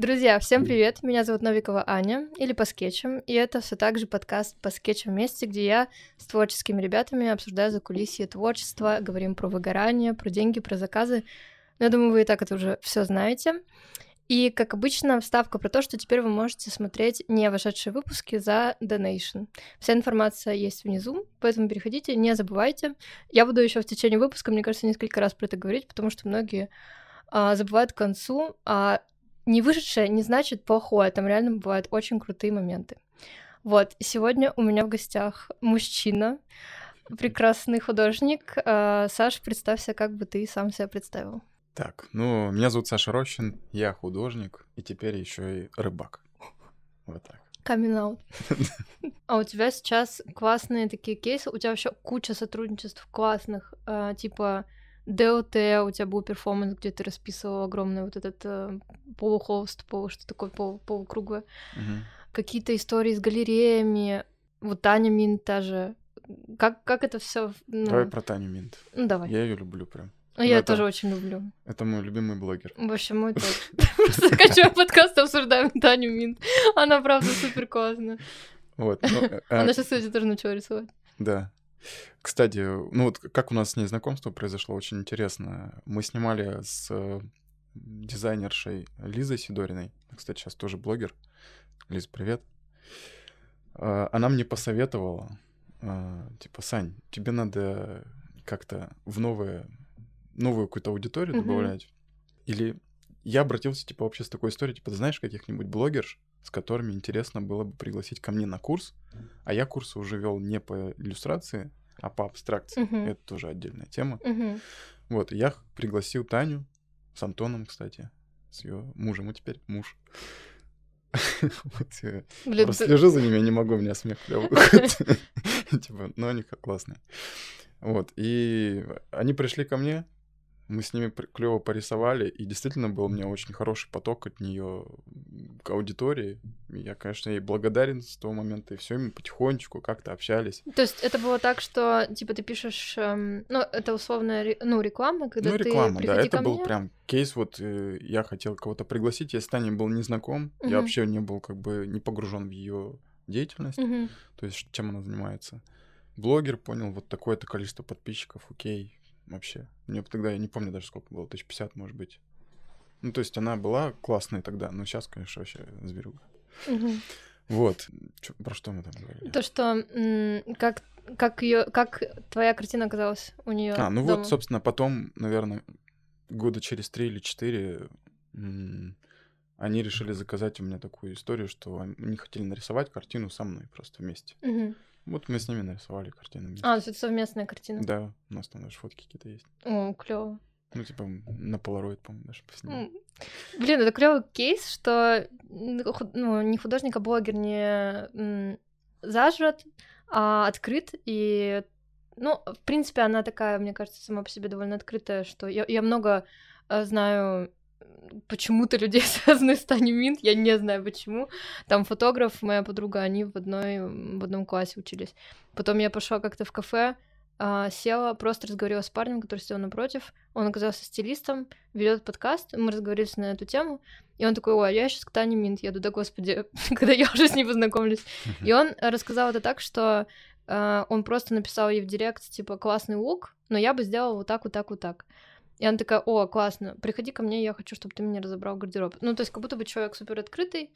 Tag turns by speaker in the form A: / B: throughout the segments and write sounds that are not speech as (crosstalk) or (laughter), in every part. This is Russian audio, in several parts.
A: Друзья, всем привет! Меня зовут Новикова Аня, или по скетчам, и это все так же подкаст по скетчам вместе, где я с творческими ребятами обсуждаю за кулисье творчества, говорим про выгорание, про деньги, про заказы. Но я думаю, вы и так это уже все знаете. И, как обычно, вставка про то, что теперь вы можете смотреть не вошедшие выпуски за Donation. Вся информация есть внизу, поэтому переходите, не забывайте. Я буду еще в течение выпуска, мне кажется, несколько раз про это говорить, потому что многие а, забывают к концу, а не вышедшее не значит плохое, там реально бывают очень крутые моменты. Вот, сегодня у меня в гостях мужчина, прекрасный художник. А, Саш, представься, как бы ты сам себя представил.
B: Так, ну, меня зовут Саша Рощин, я художник и теперь еще и рыбак. Вот так.
A: Камин. А у тебя сейчас классные такие кейсы, у тебя вообще куча сотрудничеств классных, а, типа ДОТ, у тебя был перформанс, где ты расписывал огромный вот этот э, полухолст, полу, что такое пол, полукруглое.
B: Мгм.
A: Какие-то истории с галереями, вот Таня Мин та же. Как, как это все? Ну,
B: Давай про Таню Минт.
A: ну, давай.
B: Я ее люблю прям.
A: Ну, я
B: это-
A: тоже очень люблю.
B: Это мой любимый блогер.
A: В общем, мой (laughs) тоже. Просто заканчиваем подкаст, обсуждаем Таню Минт. Она, правда, супер классная.
B: Вот. ну, э,
A: Она сейчас, кстати, тоже начала рисовать.
B: Да. Кстати, ну вот как у нас с ней знакомство произошло, очень интересно. Мы снимали с э, дизайнершей Лизой Сидориной. Кстати, сейчас тоже блогер. Лиз, привет. А, Она мне посоветовала, а, типа, Сань, тебе надо как-то в новое, новую какую-то аудиторию добавлять. Или я обратился, типа, вообще с такой историей, типа, ты знаешь каких-нибудь блогерш, с которыми интересно было бы пригласить ко мне на курс, а я курсы уже вел не по иллюстрации, а по абстракции.
A: Мгм.
B: Это тоже отдельная тема.
A: Мгм.
B: Вот, я пригласил Таню с Антоном, кстати, с ее мужем, и теперь муж. (laughs) Э,
A: Блин,
B: Просто
A: ты-
B: слежу за ними, я не могу, у меня смех. (laughs) (laughs) Типа, ну они как классные. Вот, и они пришли ко мне, мы с ними клево порисовали, и действительно был у меня очень хороший поток от нее к аудитории. Я, конечно, ей благодарен с того момента, и все, мы потихонечку как-то общались.
A: То есть это было так, что, типа, ты пишешь, эм, ну, это условно, ну, реклама, когда
B: ну,
A: ты
B: реклама, да,
A: приходи
B: это был
A: мне.
B: прям кейс, вот э, я хотел кого-то пригласить, я с Таней был не знаком,
A: Мгм.
B: я вообще не был как бы не погружен в ее деятельность,
A: Мгм.
B: то есть чем она занимается. Блогер понял, вот такое-то количество подписчиков, окей, вообще. Мне тогда, я не помню даже сколько было, тысяч пятьдесят, может быть. Ну, то есть она была классная тогда, но сейчас, конечно, вообще зверюга. Вот. Чё- про что мы там говорили?
A: То, что как как ее, как твоя картина оказалась у нее.
B: А, ну
A: дома?
B: вот, собственно, потом, наверное, года через три или четыре они решили заказать у меня такую историю, что они хотели нарисовать картину со мной просто вместе.
A: Мгм.
B: Вот мы с ними нарисовали картину вместе.
A: А, это совместная картина.
B: Да, у нас там даже фотки какие-то есть.
A: О, клево.
B: Ну, типа, на полароид, по-моему, даже поснимали.
A: Блин, это клевый кейс, что ну, не художник, а блогер не зажат, а открыт. И, ну, в принципе, она такая, мне кажется, сама по себе довольно открытая, что я, я много э, знаю почему-то людей, (laughs) связанных с Таней Минт, я не знаю почему. Там фотограф, моя подруга, они в, одной, в одном классе учились. Потом я пошла как-то в кафе, а, села, просто разговаривала с парнем, который сидел напротив. Он оказался стилистом, ведет подкаст, мы разговорились на эту тему, и он такой, ой, я сейчас к Тане Минт еду, да господи, (laughs) когда я уже с ней познакомлюсь. И он рассказал это так, что э, он просто написал ей в директ, типа, классный лук, но я бы сделала вот так, вот так, вот так. И она такая, о, классно, приходи ко мне, я хочу, чтобы ты мне разобрал гардероб. Ну, то есть, как будто бы человек супер открытый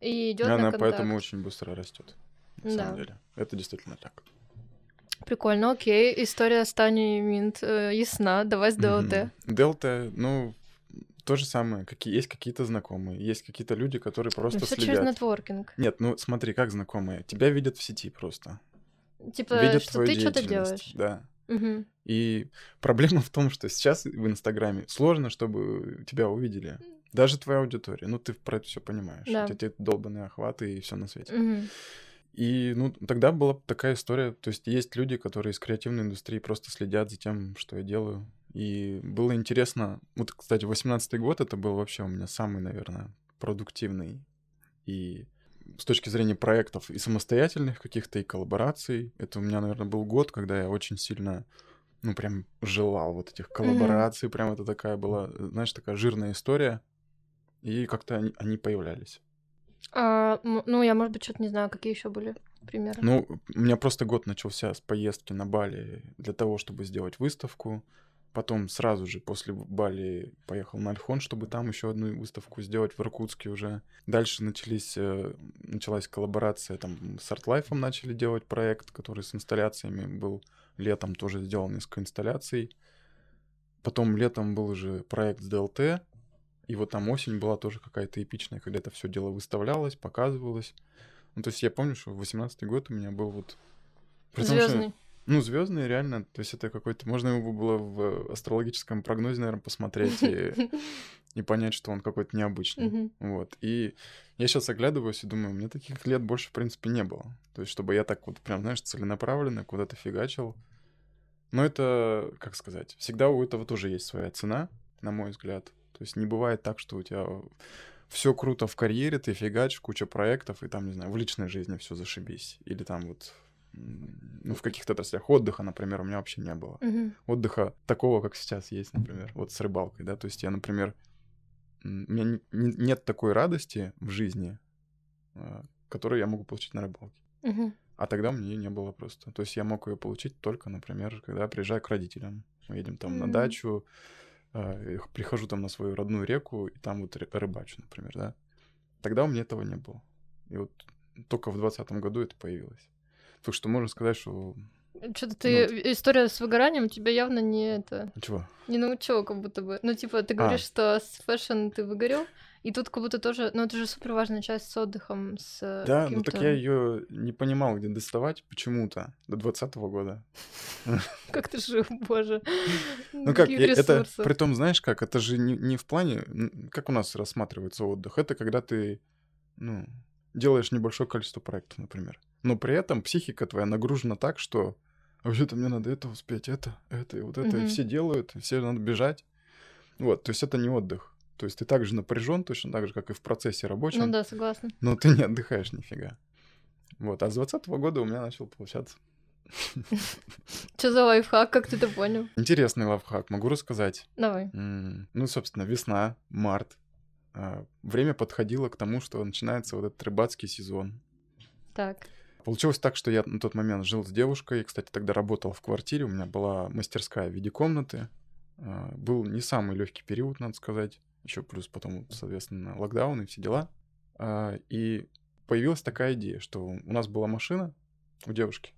A: и идет на
B: она
A: контакт.
B: поэтому очень быстро растет. На
A: Да.
B: самом деле. Это действительно так.
A: Прикольно, окей. История с Таней Минт э, ясна. Давай с ДЛТ.
B: Мгм. Делта, ну, то же самое. Какие, есть какие-то знакомые, есть какие-то люди, которые просто
A: Все
B: следят.
A: через нетворкинг.
B: Нет, ну смотри, как знакомые. Тебя видят в сети просто.
A: Типа,
B: видят
A: что ты что-то делаешь.
B: Да. И проблема в том, что сейчас в Инстаграме сложно, чтобы тебя увидели. Даже твоя аудитория. Ну, ты про это все понимаешь.
A: Да.
B: У тебя те долбанные охваты и все на свете. И, ну, тогда была такая история. То есть есть люди, которые из креативной индустрии просто следят за тем, что я делаю. И было интересно. Вот, кстати, 18-й год это был вообще у меня самый, наверное, продуктивный и с точки зрения проектов и самостоятельных каких-то, и коллабораций. Это у меня, наверное, был год, когда я очень сильно, ну, прям желал вот этих коллабораций. Прям это такая была, знаешь, такая жирная история. и как-то они, они появлялись.
A: А, ну, я, может быть, что-то не знаю, какие еще были примеры.
B: Ну, у меня просто год начался с поездки на Бали для того, чтобы сделать выставку. Потом сразу же после Бали поехал на Альхон, чтобы там еще одну выставку сделать в Иркутске уже. Дальше начались, э, началась коллаборация, там с ArtLife начали делать проект, который с инсталляциями был. Летом тоже сделал несколько инсталляций. Потом летом был уже проект с ДЛТ, и вот там осень была тоже какая-то эпичная, когда это все дело выставлялось, показывалось. Ну, то есть я помню, что в 18 год у меня был вот...
A: Звездный.
B: Ну, звездный, реально. То есть это какой-то... Можно его было в астрологическом прогнозе, наверное, посмотреть и, (laughs) и понять, что он какой-то необычный.
A: Мгм.
B: Вот. И я сейчас оглядываюсь и думаю, мне таких лет больше, в принципе, не было. То есть, чтобы я так вот прям, знаешь, целенаправленно куда-то фигачил. Но это, как сказать, всегда у этого тоже есть своя цена, на мой взгляд. То есть не бывает так, что у тебя все круто в карьере, ты фигачишь, куча проектов, и там, не знаю, в личной жизни все зашибись. Или там вот, ну, в каких-то отраслях отдыха, например, у меня вообще не было
A: Мгм.
B: отдыха такого, как сейчас есть, например, вот с рыбалкой, да, то есть я, например, у меня не- не- нет такой радости в жизни, а, которую я могу получить на рыбалке.
A: Мгм.
B: А тогда у меня ее не было просто. То есть я мог ее получить только, например, когда приезжаю к родителям. Мы едем там на
A: М.
B: дачу, х- прихожу там на свою родную реку, и там вот ры- рыбачу, например, да. Тогда у меня этого не было. И вот только в двадцатом году это появилось. Так что можно сказать, что...
A: Что-то ты... История с выгоранием тебя явно не это...
B: Чего?
A: Не научила как будто бы. Ну, типа, ты говоришь, что с fashion ты выгорел, и тут как будто тоже... Ну, это же супер важная часть с отдыхом, с э,
B: Да, ну так я ее не понимал, где доставать почему-то до двадцатого года. (laughs)
A: Как ты жил, боже.
B: Ну как, это при том, знаешь как, это же не, в плане, как у нас рассматривается отдых, это когда ты, ну, делаешь небольшое количество проектов, например. Но при этом психика твоя нагружена так, что «А вообще-то мне надо это успеть, это, это и вот это, и
A: Мгм.
B: все делают, и все надо бежать. Вот, то есть это не отдых. То есть ты так же напряжен, точно так же, как и в процессе рабочем,
A: Ну да, согласна.
B: но ты не отдыхаешь нифига. Вот, а с двадцатого года у меня начал получаться. (laughs)
A: Что за лайфхак, как ты это понял?
B: Интересный лайфхак, могу рассказать.
A: Давай.
B: Ну, собственно, весна, март. А, Время подходило к тому, что начинается вот этот рыбацкий сезон.
A: Так.
B: Получилось так, что я на тот момент жил с девушкой. Кстати, тогда работал в квартире. У меня была мастерская в виде комнаты. А, Был не самый легкий период, надо сказать. Еще плюс потом, соответственно, локдаун и все дела. А, И появилась такая идея, что у нас была машина у девушки.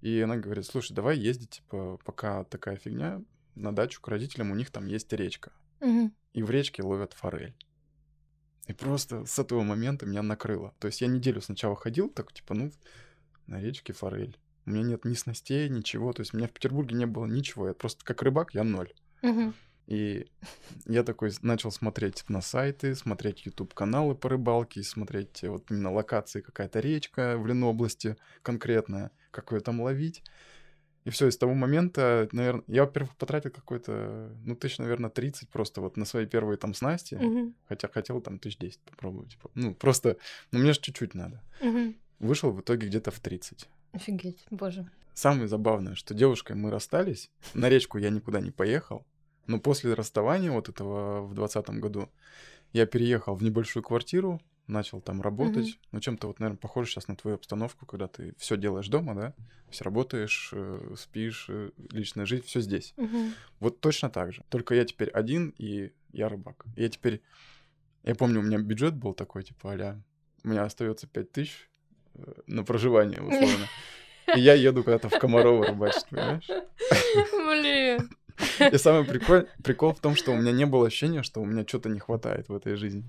B: И она говорит, слушай, давай ездить, типа, пока такая фигня, на дачу к родителям, у них там есть речка.
A: Мгм.
B: И в речке ловят форель. И просто с этого момента меня накрыло. То есть я неделю сначала ходил, так типа, ну, на речке форель. У меня нет ни снастей, ничего. То есть у меня в Петербурге не было ничего. Я просто как рыбак, я ноль. И я такой начал смотреть на сайты, смотреть YouTube-каналы по рыбалке, смотреть э, вот именно локации, какая-то речка в Ленобласти конкретная, как ее там ловить. И все, и с того момента, наверное, я, во-первых, потратил какой-то, ну, тысяч, наверное, 30 просто вот на свои первые там снасти,
A: Мгм.
B: хотя хотел там тысяч 10 попробовать. типа. Ну, просто, ну, мне же чуть-чуть надо.
A: Мгм.
B: Вышел в итоге где-то в 30.
A: Офигеть, боже.
B: Самое забавное, что девушкой мы расстались, на речку я никуда не поехал, но после расставания вот этого в двадцатом году я переехал в небольшую квартиру, начал там работать, ну чем-то вот, наверное, похоже сейчас на твою обстановку, когда ты все делаешь дома, да, то есть работаешь, э, спишь, э, личная жизнь, все здесь.
A: Мгм.
B: Вот точно так же. Только я теперь один, и я рыбак. И я теперь... Я помню, у меня бюджет был такой, типа, а у меня остается 5 тысяч э, на проживание, (laughs) условно. И я еду куда-то в Комарово рыбачить, понимаешь?
A: Блин.
B: И самый прикол, прикол в том, что у меня не было ощущения, что у меня что-то не хватает в этой жизни.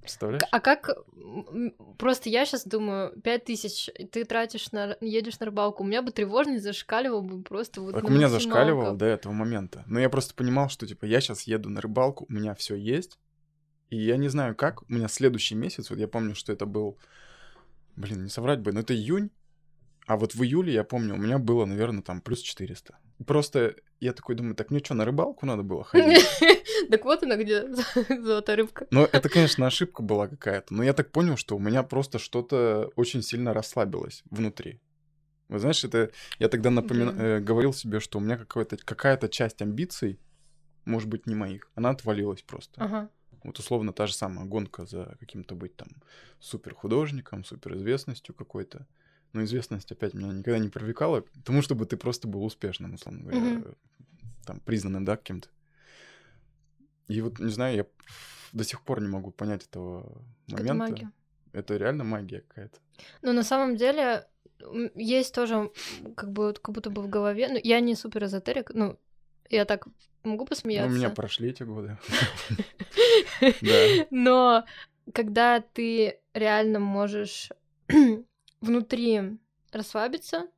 B: Представляешь?
A: А как... Просто я сейчас думаю, пять тысяч ты тратишь на... едешь на рыбалку, у меня бы тревожность зашкаливал бы просто вот
B: Так у меня зашкаливало до этого момента. Но я просто понимал, что, типа, я сейчас еду на рыбалку, у меня все есть. И я не знаю как, у меня следующий месяц, вот я помню, что это был... Блин, не соврать бы, но это июнь. А вот в июле, я помню, у меня было, наверное, там плюс 400. Просто я такой думаю, так мне что, на рыбалку надо было ходить? (laughs)
A: Так вот она где, (laughs) золотая рыбка.
B: Но это, конечно, ошибка была какая-то. Но я так понял, что у меня просто что-то очень сильно расслабилось внутри. Вы знаешь, это я тогда напомина...
A: Да.
B: э, говорил себе, что у меня какая-то какая-то часть амбиций, может быть, не моих, она отвалилась просто.
A: Ага.
B: Вот условно та же самая гонка за каким-то быть там супер художником, супер известностью какой-то. Но известность опять меня никогда не привлекала тому, чтобы ты просто был успешным, условно говоря,
A: Мгм.
B: там признанным, да, кем-то. И вот, не знаю, я до сих пор не могу понять этого момента.
A: магия.
B: Это реально магия какая-то.
A: Ну, на самом деле, есть тоже, как бы, как будто бы в голове, ну, я не супер эзотерик, ну, я так могу
B: Ну,
A: посмеяться.
B: у меня прошли эти годы. (laughs)
A: Но когда ты реально можешь внутри расслабиться,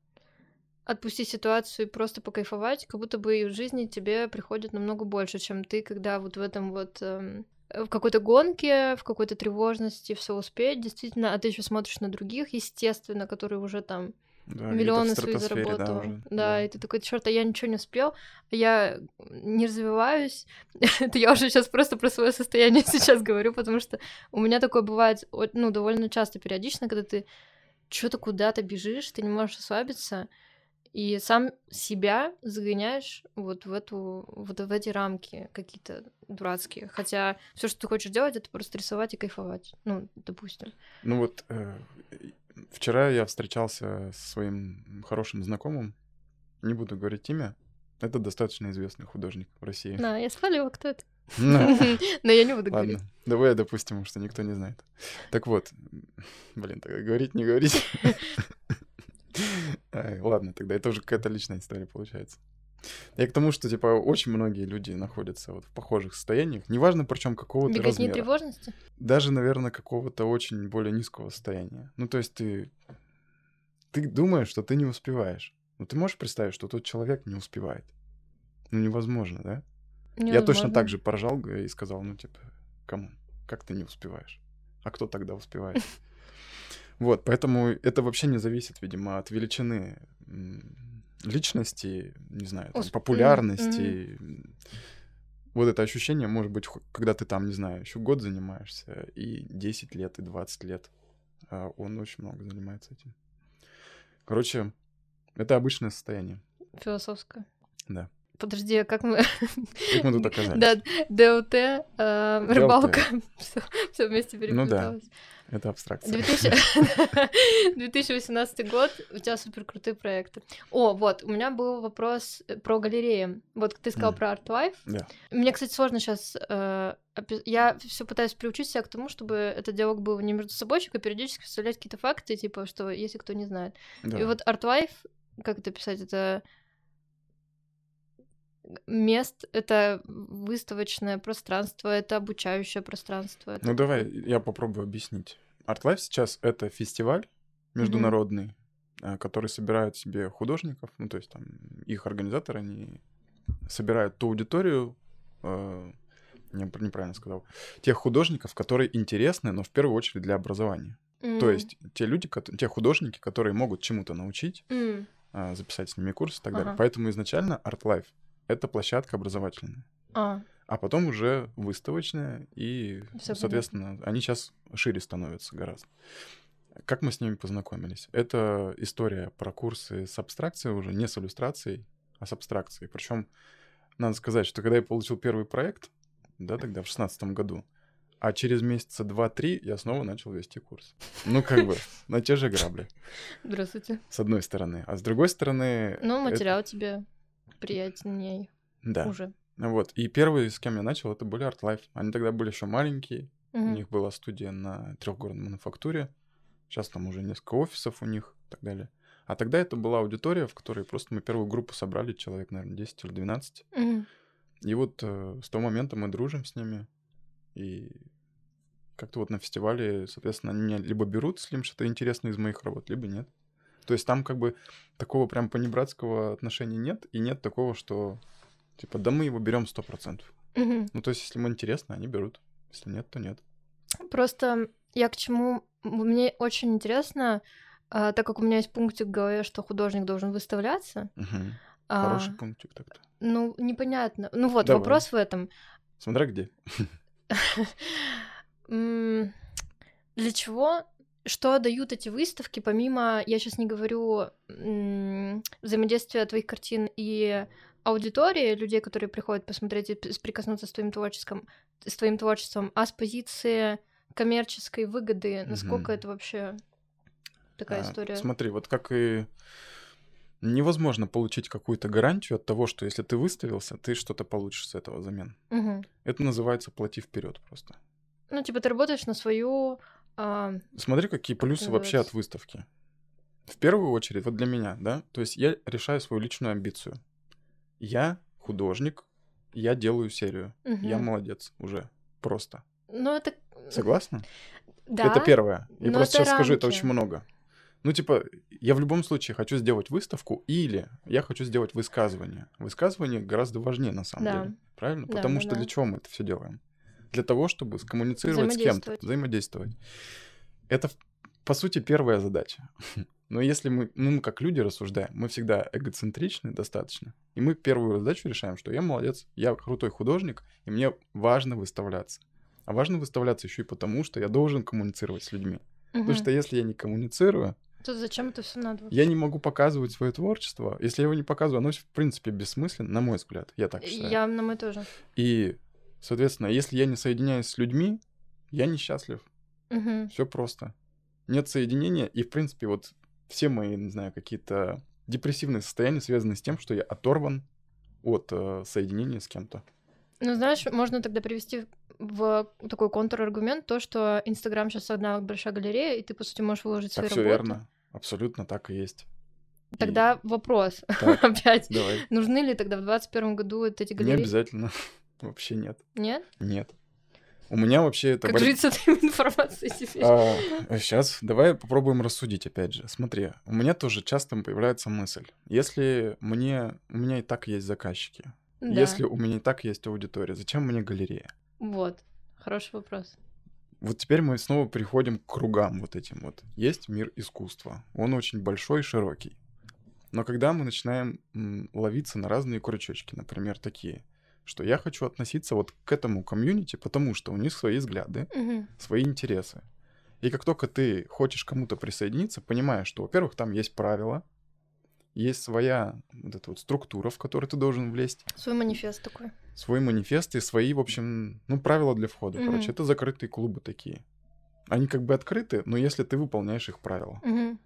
A: отпустить ситуацию и просто покайфовать, как будто бы и в жизни тебе приходит намного больше, чем ты, когда вот в этом вот эм, в какой-то гонке, в какой-то тревожности все успеть, действительно, а ты еще смотришь на других, естественно, которые уже там
B: Да,
A: миллионы свои
B: да,
A: заработал.
B: уже,
A: Да,
B: да.
A: и ты такой, черт, а я ничего не успел, я не развиваюсь. (laughs) Это я уже сейчас просто про свое состояние (laughs) сейчас говорю, потому что у меня такое бывает, ну, довольно часто, периодично, когда ты что-то куда-то бежишь, ты не можешь расслабиться, и сам себя загоняешь вот в эту, вот в эти рамки какие-то дурацкие. Хотя все, что ты хочешь делать, это просто рисовать и кайфовать. Ну, допустим.
B: Ну вот э, вчера я встречался со своим хорошим знакомым, не буду говорить имя, это достаточно известный художник в России.
A: На, я спалила, кто это. Но я не буду говорить.
B: Давай допустим, что никто не знает. Так вот, блин, так говорить, не говорить. Ладно, тогда это уже какая-то личная история получается. Я к тому, что, типа, очень многие люди находятся вот в похожих состояниях, неважно, причем какого-то
A: Беготни
B: размера.
A: тревожности?
B: Даже, наверное, какого-то очень более низкого состояния. Ну, то есть ты... Ты думаешь, что ты не успеваешь. Но ты можешь представить, что тот человек не успевает? Ну, невозможно, да? Я точно
A: Невозможно.
B: так же поржал и сказал, ну, типа, кому? Как ты не успеваешь? А кто тогда успевает? (laughs) Вот, поэтому это вообще не зависит, видимо, от величины личности, не знаю, там, популярности. Вот это ощущение может быть, когда ты там, не знаю, еще год занимаешься, и 10 лет, и 20 лет. А он очень много занимается этим. Короче, это обычное состояние,
A: Философское.
B: да.
A: Подожди, а как мы...
B: Как мы тут оказались?
A: Да, ДОТ, э, рыбалка, (laughs) все вместе
B: Ну да. Это абстракция.
A: 2000 2018 (laughs) (laughs) год, у тебя супер крутые проекты. О, вот, у меня был вопрос э, про галереи. Вот ты сказал
B: Мгм.
A: про Art Life.
B: Да.
A: Мне, кстати, сложно сейчас. я все пытаюсь приучить себя к тому, чтобы этот диалог был не между собой, а периодически вставлять какие-то факты, типа, что если кто не знает. И вот Art Life, как это писать, это мест, это выставочное пространство, это обучающее пространство. это
B: Ну давай, я попробую объяснить. ArtLife сейчас это фестиваль международный, а, который собирает себе художников, ну то есть там их организаторы, они собирают ту аудиторию, э, не- неправильно сказал, тех художников, которые интересны, но в первую очередь для образования. То
A: М,
B: есть те люди, те художники, которые могут чему-то научить, а, записать с ними курс и так далее.
A: Ага.
B: Поэтому изначально ArtLife — это площадка образовательная.
A: а,
B: А потом уже выставочная, и,
A: Всё
B: соответственно, они сейчас шире становятся гораздо. Как мы с ними познакомились? Это история про курсы с абстракцией уже, не с иллюстрацией, а с абстракцией. Причем надо сказать, что когда я получил первый проект, да, тогда в шестнадцатом году, а через месяца два-три я снова начал вести курс. Ну, как бы, (laughs) на те же грабли,
A: Здравствуйте.
B: с одной стороны. А с другой стороны...
A: Ну,
B: это-
A: материал тебе приятнее
B: Да.
A: уже.
B: Вот. И первые, с кем я начал, это были Art Life. Они тогда были еще маленькие, У
A: Мгм.
B: них была студия на трехгородной мануфактуре. Сейчас там уже несколько офисов у них и так далее. А тогда это была аудитория, в которой просто мы первую группу собрали, человек, наверное, 10 или 12.
A: Мгм.
B: И вот э, с того момента мы дружим с ними. И как-то вот на фестивале, соответственно, они меня либо берут, если им что-то интересное из моих работ, либо нет. То есть там как бы такого прям понебратского отношения нет, и нет такого, что типа, да мы его берем 100%.
A: Мгм.
B: Ну, то есть, если им интересно, они берут. Если нет, то нет.
A: Просто я к чему... Мне очень интересно, а, так как у меня есть пунктик в голове, что художник должен выставляться. А,
B: Хороший пунктик так-то.
A: Ну, непонятно. Ну вот,
B: Давай.
A: вопрос в этом.
B: Смотря где. (laughs)
A: Для чего? Что дают эти выставки, помимо, я сейчас не говорю взаимодействия твоих картин и аудитории, людей, которые приходят посмотреть и прикоснуться с твоим творчеством, с твоим творчеством, а с позиции коммерческой выгоды, насколько
B: Мгм.
A: это вообще такая
B: А,
A: история?
B: Смотри, вот как и невозможно получить какую-то гарантию от того, что если ты выставился, ты что-то получишь с этого взамен.
A: Мгм.
B: Это называется плати вперед просто.
A: Ну, типа, ты работаешь на свою... а,
B: Смотри, какие плюсы вообще от выставки. В первую очередь, вот для меня, да, то есть я решаю свою личную амбицию. Я художник, я делаю серию. Я
A: мгм.
B: молодец уже. Просто.
A: Ну, это...
B: Согласна?
A: Да,
B: Это первое. Я просто сейчас скажу, это
A: рамки.
B: очень много. Ну, типа, я в любом случае хочу сделать выставку, или я хочу сделать высказывание. Высказывание гораздо важнее, на самом
A: Да.
B: деле. Правильно?
A: Да,
B: Потому
A: да,
B: что
A: да.
B: для чего мы это все делаем? Для того, чтобы скоммуницировать с кем-то,
A: Взаимодействовать.
B: Это, по сути, первая задача. (laughs) Но если мы, ну, мы как люди рассуждаем, мы всегда эгоцентричны достаточно. И мы первую задачу решаем, что я молодец, я крутой художник, и мне важно выставляться. А важно выставляться еще и потому, что я должен коммуницировать с людьми. Потому
A: Мгм.
B: что если я не коммуницирую,
A: Тут зачем это все надо?
B: я не могу показывать свое творчество. Если я его не показываю, оно в принципе бессмысленно, на мой взгляд. Я так считаю.
A: Я на мой тоже.
B: И, соответственно, если я не соединяюсь с людьми, я несчастлив.
A: Мгм.
B: Все просто. Нет соединения, и, в принципе, вот все мои, не знаю, какие-то депрессивные состояния связаны с тем, что я оторван от э, соединения с кем-то.
A: Ну, знаешь, можно тогда привести в такой контраргумент то, что Инстаграм сейчас одна большая галерея, и ты, по сути, можешь выложить свои
B: Так все
A: работы.
B: верно. Абсолютно так и есть. И-
A: Тогда вопрос
B: Так, (laughs)
A: опять.
B: давай.
A: Нужны ли тогда в 2021 году вот эти
B: Не
A: галереи?
B: обязательно. Вообще нет.
A: Нет?
B: Нет. У меня вообще это...
A: Как жить с этой (laughs) информацией теперь?
B: сейчас давай попробуем рассудить опять же. Смотри, у меня тоже часто появляется мысль. Если мне... У меня и так есть заказчики.
A: Да.
B: Если у меня и так есть аудитория, зачем мне галерея?
A: Вот. Хороший вопрос.
B: Вот теперь мы снова приходим к кругам вот этим вот. Есть мир искусства. Он очень большой и широкий. Но когда мы начинаем ловиться на разные крючочки, например, такие, что я хочу относиться вот к этому комьюнити, потому что у них свои взгляды,
A: Мгм.
B: свои интересы. И как только ты хочешь кому-то присоединиться, понимаешь, что, во-первых, там есть правила, есть своя вот эта вот структура, в которую ты должен влезть,
A: Свой манифест такой.
B: свой манифест и свои, в общем, ну, правила для входа.
A: Мгм.
B: Короче, это закрытые клубы такие. Они как бы открыты, но если ты выполняешь их правила.
A: Мгм.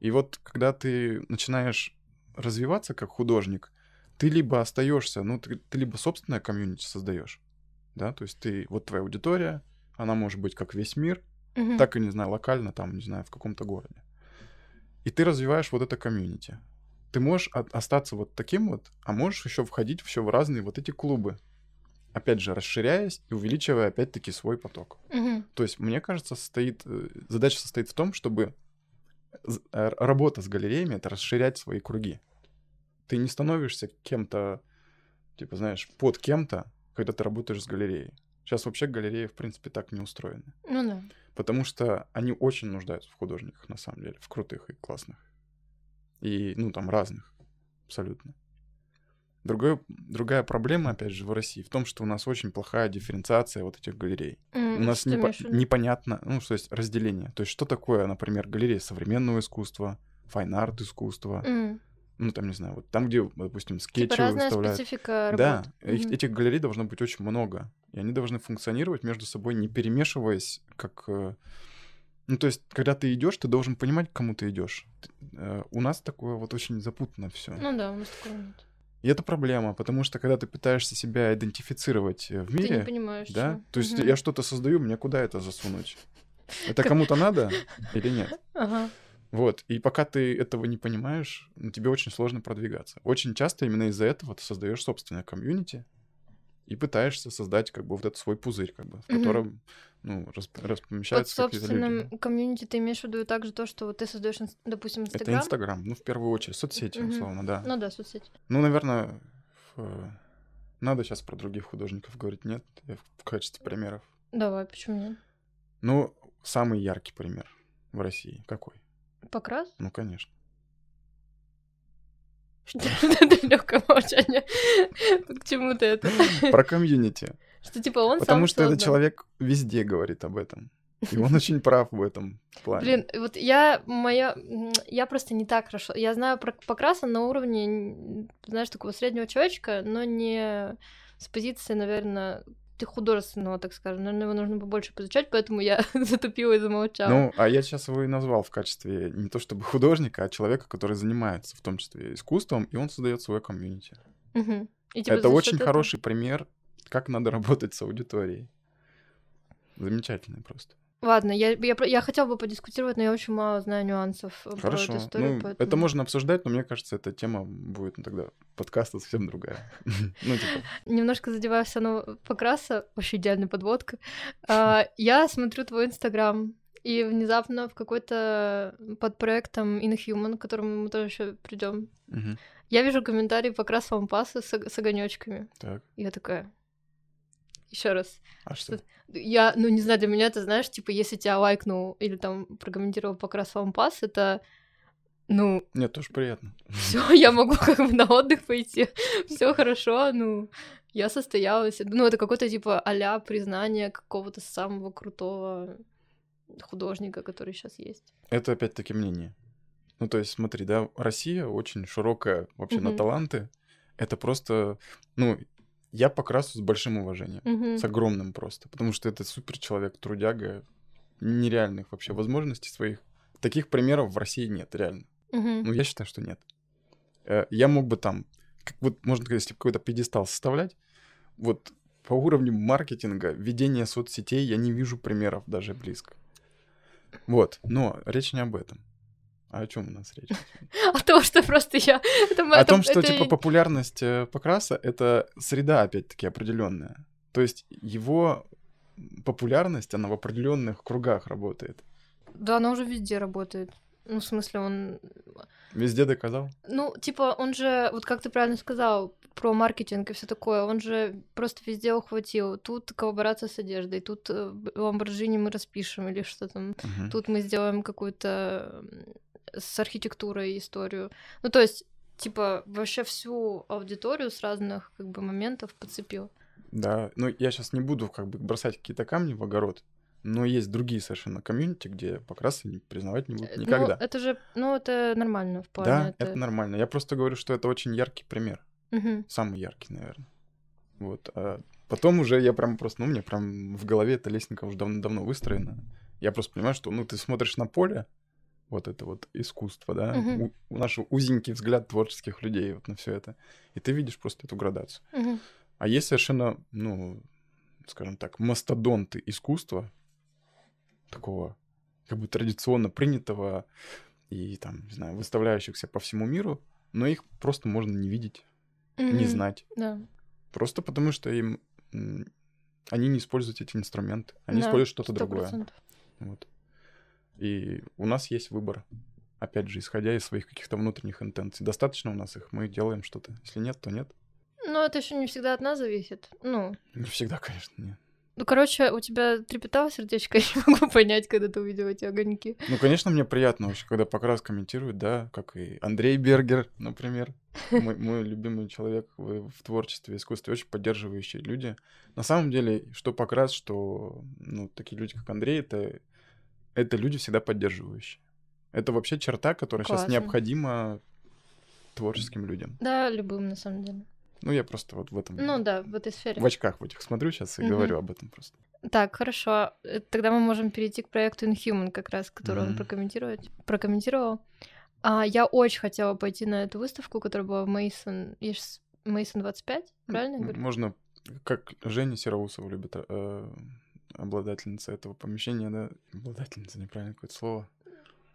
B: И вот когда ты начинаешь развиваться как художник, ты либо остаешься, ну, ты, ты либо собственное комьюнити создаешь, да, то есть ты, вот твоя аудитория, она может быть как весь мир,
A: Мгм.
B: так и, не знаю, локально там, не знаю, в каком-то городе. И ты развиваешь вот это комьюнити. Ты можешь от- остаться вот таким вот, а можешь еще входить все в разные вот эти клубы. Опять же, расширяясь и увеличивая опять-таки свой поток.
A: Мгм.
B: То есть, мне кажется, состоит, э, задача состоит в том, чтобы э, работа с галереями — это расширять свои круги. Ты не становишься кем-то, типа, знаешь, под кем-то, когда ты работаешь с галереей. Сейчас вообще галереи, в принципе, так не устроены.
A: Ну да.
B: Потому что они очень нуждаются в художниках, на самом деле, в крутых и классных. И, ну, там, разных. Абсолютно. Другой, другая проблема, опять же, в России в том, что у нас очень плохая дифференциация вот этих галерей.
A: М,
B: У нас
A: что
B: непо- непонятно, ну, то есть разделение. То есть что такое, например, галерея современного искусства, fine art искусства,
A: М.
B: ну, там, не знаю, вот там, где, допустим, скетчи
A: Типа разная
B: выставляют.
A: специфика
B: Да,
A: работ.
B: их- этих галерей должно быть очень много. И они должны функционировать между собой, не перемешиваясь, как... э, Ну, то есть, когда ты идешь, ты должен понимать, к кому ты идешь. У нас такое вот очень запутано все.
A: Ну да, у нас такого нет.
B: И это проблема, потому что когда ты пытаешься себя идентифицировать э, в
A: Ты не
B: мире,
A: понимаешь,
B: да,
A: чё.
B: то есть
A: Мгм.
B: я что-то создаю, мне куда это засунуть? Это кому-то надо или нет?
A: Ага.
B: Вот, и пока ты этого не понимаешь, ну, тебе очень сложно продвигаться. Очень часто именно из-за этого ты создаешь собственное комьюнити и пытаешься создать как бы вот этот свой пузырь, как бы, в котором ну, расп-
A: Под
B: распомещаются люди.
A: собственным комьюнити ты имеешь в виду также то, что вот ты создаешь, допустим,
B: Это
A: Инстаграм?
B: Инстаграм, ну, в первую очередь, соцсети,
A: Мгм.
B: условно, да.
A: Ну да, соцсети.
B: Ну, наверное, в- надо сейчас про других художников говорить, нет? Я в качестве примеров.
A: Давай, почему нет?
B: Ну, самый яркий пример в России какой?
A: Покрас?
B: Ну, конечно.
A: Легкое молчание. К чему ты это? (laughs)
B: Про комьюнити.
A: Что типа он
B: Потому что этот человек везде говорит об этом. И он (laughs) очень прав в этом плане.
A: Блин, вот я моя, я просто не так хорошо. Я знаю про Покраса на уровне, знаешь, такого среднего человечка, но не с позиции, наверное, художественного, так скажем. Наверное, его нужно побольше поизучать, поэтому я (laughs) затупила и замолчала.
B: Ну, а я сейчас его и назвал в качестве не то чтобы художника, а человека, который занимается в том числе искусством, и он создает свое комьюнити.
A: Типа,
B: Это очень
A: этого-
B: хороший пример, как надо работать с аудиторией. Замечательный просто.
A: Ладно, я, я, про- я хотела бы подискутировать, но я очень мало знаю нюансов э, про
B: Хорошо.
A: эту историю.
B: ну,
A: поэтому...
B: это можно обсуждать, но мне кажется, эта тема будет ну, тогда подкаста совсем другая. (laughs) Ну, типа,
A: Немножко задеваю все равно покраса, вообще идеальная подводка. А, Я смотрю твой инстаграм, и внезапно в какой-то под проектом Inhuman, к которому мы тоже еще придем, я вижу комментарий по красовому пасу с, с огонечками.
B: так,
A: я такая. Еще раз.
B: а что?
A: Я, ну, не знаю, для меня это, знаешь, типа, если тебя лайкнул или там прокомментировал по красовому пас, это, ну,
B: Мне тоже приятно.
A: все, (laughs) я могу как бы на отдых пойти, (laughs) все хорошо, ну, я состоялась. Ну, это какое-то типа а признание какого-то самого крутого художника, который сейчас есть.
B: Это опять-таки мнение. Ну, то есть, смотри, да, Россия очень широкая вообще на
A: Мгм.
B: таланты. Это просто, ну, я по красу с большим уважением.
A: Мгм.
B: С огромным просто. Потому что это супер человек, трудяга, нереальных вообще возможностей своих. Таких примеров в России нет, реально.
A: Мгм.
B: Ну, я считаю, что нет. Э, Я мог бы там, как вот, можно сказать, если какой-то пьедестал составлять, вот по уровню маркетинга, ведения соцсетей я не вижу примеров даже близко. Вот, но речь не об этом. А о чем у нас речь? (laughs)
A: А то, что просто я...
B: О том, что типа популярность э, Покраса — это среда, опять-таки, определенная. То есть его популярность, она в определенных кругах работает.
A: Да, она уже везде работает. Ну, в смысле, он
B: Везде доказал.
A: Ну, типа, он же, вот как ты правильно сказал, про маркетинг и все такое, он же просто везде ухватил. Тут коллаборация с одеждой, тут э, Lamborghini мы распишем или что там.
B: Мгм.
A: Тут мы сделаем какую-то с архитектурой историю. Ну, то есть, типа, вообще всю аудиторию с разных как бы моментов подцепил.
B: Да, ну я сейчас не буду как бы бросать какие-то камни в огород, но есть другие совершенно комьюнити, где покрасы не признавать не будут
A: Э,
B: никогда.
A: Ну, это же, ну, это нормально в плане.
B: да,
A: это...
B: это нормально. Я просто говорю, что это очень яркий пример.
A: Мгм.
B: Самый яркий, наверное. Вот. А потом уже я прям просто, ну, мне прям в голове эта лестница уже давно-давно выстроена. Я просто понимаю, что, ну, ты смотришь на поле, вот это вот искусство, да,
A: Мгм.
B: у- наш узенький взгляд творческих людей вот на все это, и ты видишь просто эту градацию.
A: Мгм.
B: А есть совершенно, ну, скажем так, мастодонты искусства, такого как бы традиционно принятого и там, не знаю, выставляющихся по всему миру, но их просто можно не видеть, не
A: Мгм.
B: знать.
A: Да.
B: Просто потому что им они не используют эти инструменты, они
A: Да,
B: используют что-то
A: сто
B: другое.
A: процентов.
B: Вот. И у нас есть выбор. Опять же, исходя из своих каких-то внутренних интенций. Достаточно у нас их, мы делаем что-то. Если нет, то нет.
A: Но это еще не всегда от нас зависит. Ну,
B: Не всегда, конечно, нет.
A: Ну, короче, у тебя трепетало сердечко, (laughs) я не могу понять, когда ты увидела эти огоньки.
B: Ну, конечно, мне приятно вообще, когда Покрас комментирует, да, как и Андрей Бергер, например, (laughs) мой, мой любимый человек в, в творчестве, искусстве, очень поддерживающие люди. На самом деле, что Покрас, что ну, такие люди, как Андрей, это, это люди всегда поддерживающие. Это вообще черта, которая сейчас
A: Классно.
B: необходима творческим людям.
A: Да, любым, на самом деле.
B: Ну, я просто вот в этом...
A: Ну да, в этой сфере.
B: В очках в этих смотрю сейчас и
A: Мгм.
B: говорю об этом просто.
A: Так, хорошо. Э, Тогда мы можем перейти к проекту Inhuman, как раз, который он
B: Мгм.
A: прокомментировать, прокомментировал. А, я очень хотела пойти на эту выставку, которая была в Мейсон, Мейсон 25, правильно говорю?
B: Можно, как Женя Сероусова любит, э, обладательница этого помещения, да? Обладательница, неправильно какое-то слово.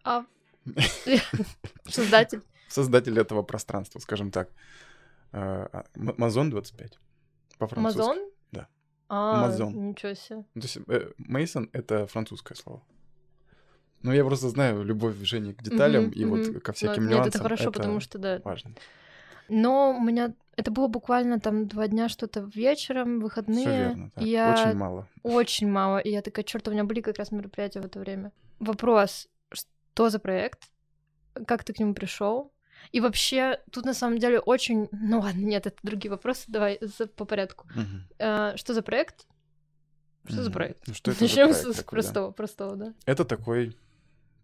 A: А, (laughs) создатель.
B: Создатель этого пространства, скажем так. Э, а, М- Мазон 25. По-французски.
A: Мазон?
B: Да.
A: А,
B: Мазон.
A: ничего себе.
B: Ну, То есть Мейсон — это французское слово. Ну, я просто знаю любовь Жени к деталям и вот ко всяким
A: Ну,
B: нюансам.
A: Нет, это хорошо, потому что, да.
B: важно.
A: Но у меня... Это было буквально там два дня что-то вечером, выходные.
B: Все верно, да.
A: и я
B: Очень мало.
A: Очень мало. И я такая, черт, у меня были как раз мероприятия в это время. Вопрос, что за проект? Как ты к нему пришел? И вообще, тут на самом деле очень... Ну ладно, нет, это другие вопросы, давай за- по порядку.
B: Мгм.
A: А, что за проект? Что за
B: Мгм.
A: проект?
B: Ну, что это за
A: Начнем
B: проект
A: с,
B: такой, да?
A: простого, простого, да.
B: Это такой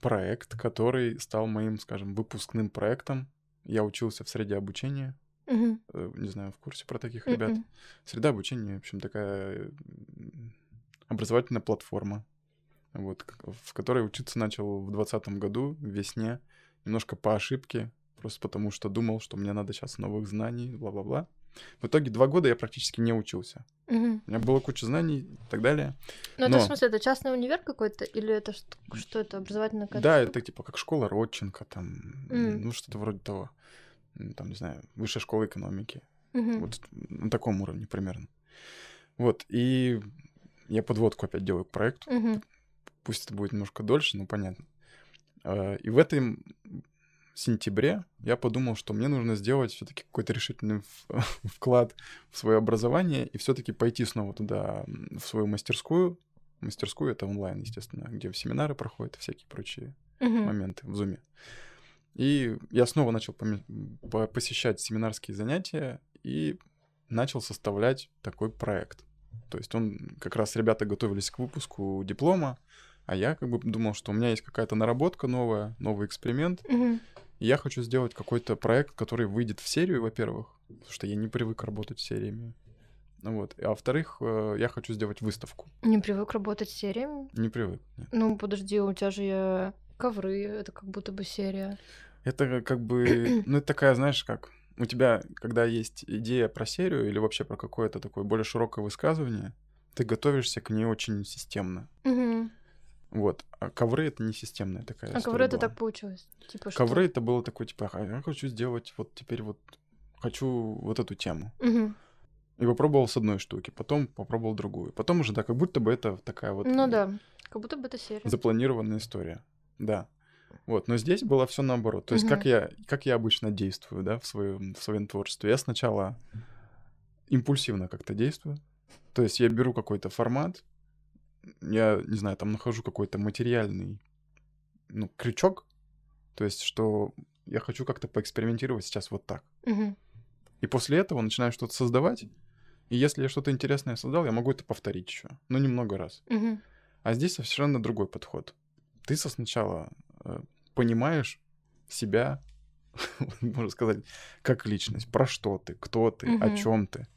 B: проект, который стал моим, скажем, выпускным проектом. Я учился в среде обучения. Э, Не знаю, в курсе про таких
A: Мгм.
B: ребят. Среда обучения, в общем, такая м, образовательная платформа, вот, в которой учиться начал в двадцатом году, в весне, немножко по ошибке, просто потому что думал, что мне надо сейчас новых знаний, бла-бла-бла. В итоге два года я практически не учился.
A: Мгм.
B: У меня было куча знаний и так далее.
A: Ну, это в
B: Но-
A: смысле, это частный универ какой-то? Или это что, что это, образовательная какая-то
B: Да,
A: штука?
B: это типа как школа Родченко, там,
A: М.
B: ну, что-то вроде того. Там, не знаю, высшая школа экономики.
A: Мгм.
B: Вот на таком уровне примерно. Вот, и я подводку опять делаю к проекту.
A: Мгм.
B: Пусть это будет немножко дольше, но понятно. А, И в этом сентябре я подумал, что мне нужно сделать все-таки какой-то решительный (laughs) вклад в свое образование и все-таки пойти снова туда, в свою мастерскую. Мастерскую это онлайн, естественно, где семинары проходят и всякие прочие
A: Мгм.
B: моменты в зуме. И я снова начал посещать семинарские занятия и начал составлять такой проект. То есть он как раз ребята готовились к выпуску диплома, а я как бы думал, что у меня есть какая-то наработка новая, новый эксперимент,
A: Мгм.
B: И я хочу сделать какой-то проект, который выйдет в серию, во-первых, потому что я не привык работать сериями. Ну Вот. А во-вторых, э, я хочу сделать выставку.
A: Не привык работать с сериями?
B: Не привык. нет.
A: Ну, подожди, у тебя же э, ковры, это как будто бы серия.
B: Это как бы, (clears throat) ну, это такая, знаешь, как у тебя, когда есть идея про серию или вообще про какое-то такое более широкое высказывание, ты готовишься к ней очень системно.
A: Мгм.
B: Вот. А ковры это не системная такая
A: А ковры это
B: была.
A: так получилось? Типа что?
B: Ковры это было такое, типа, «А я хочу сделать вот теперь вот, хочу вот эту тему.
A: Мгм.
B: И попробовал с одной штуки, потом попробовал другую. Потом уже, да, как будто бы это такая вот
A: Ну да, как будто бы это серия.
B: запланированная история. Да. Вот, но здесь было все наоборот. То есть, как
A: Мгм.
B: я, как я обычно действую, да, в своем, в своем творчестве. Я сначала импульсивно как-то действую. То есть я беру какой-то формат, я, не знаю, там нахожу какой-то материальный, ну, крючок, то есть, что я хочу как-то поэкспериментировать сейчас вот так.
A: Мгм.
B: И после этого начинаю что-то создавать, и если я что-то интересное создал, я могу это повторить еще, но немного раз.
A: Мгм.
B: А здесь совершенно другой подход. Ты со- сначала э, понимаешь себя, (laughs) можно сказать, как личность, про что ты, кто ты, о
A: Мгм.
B: чем ты.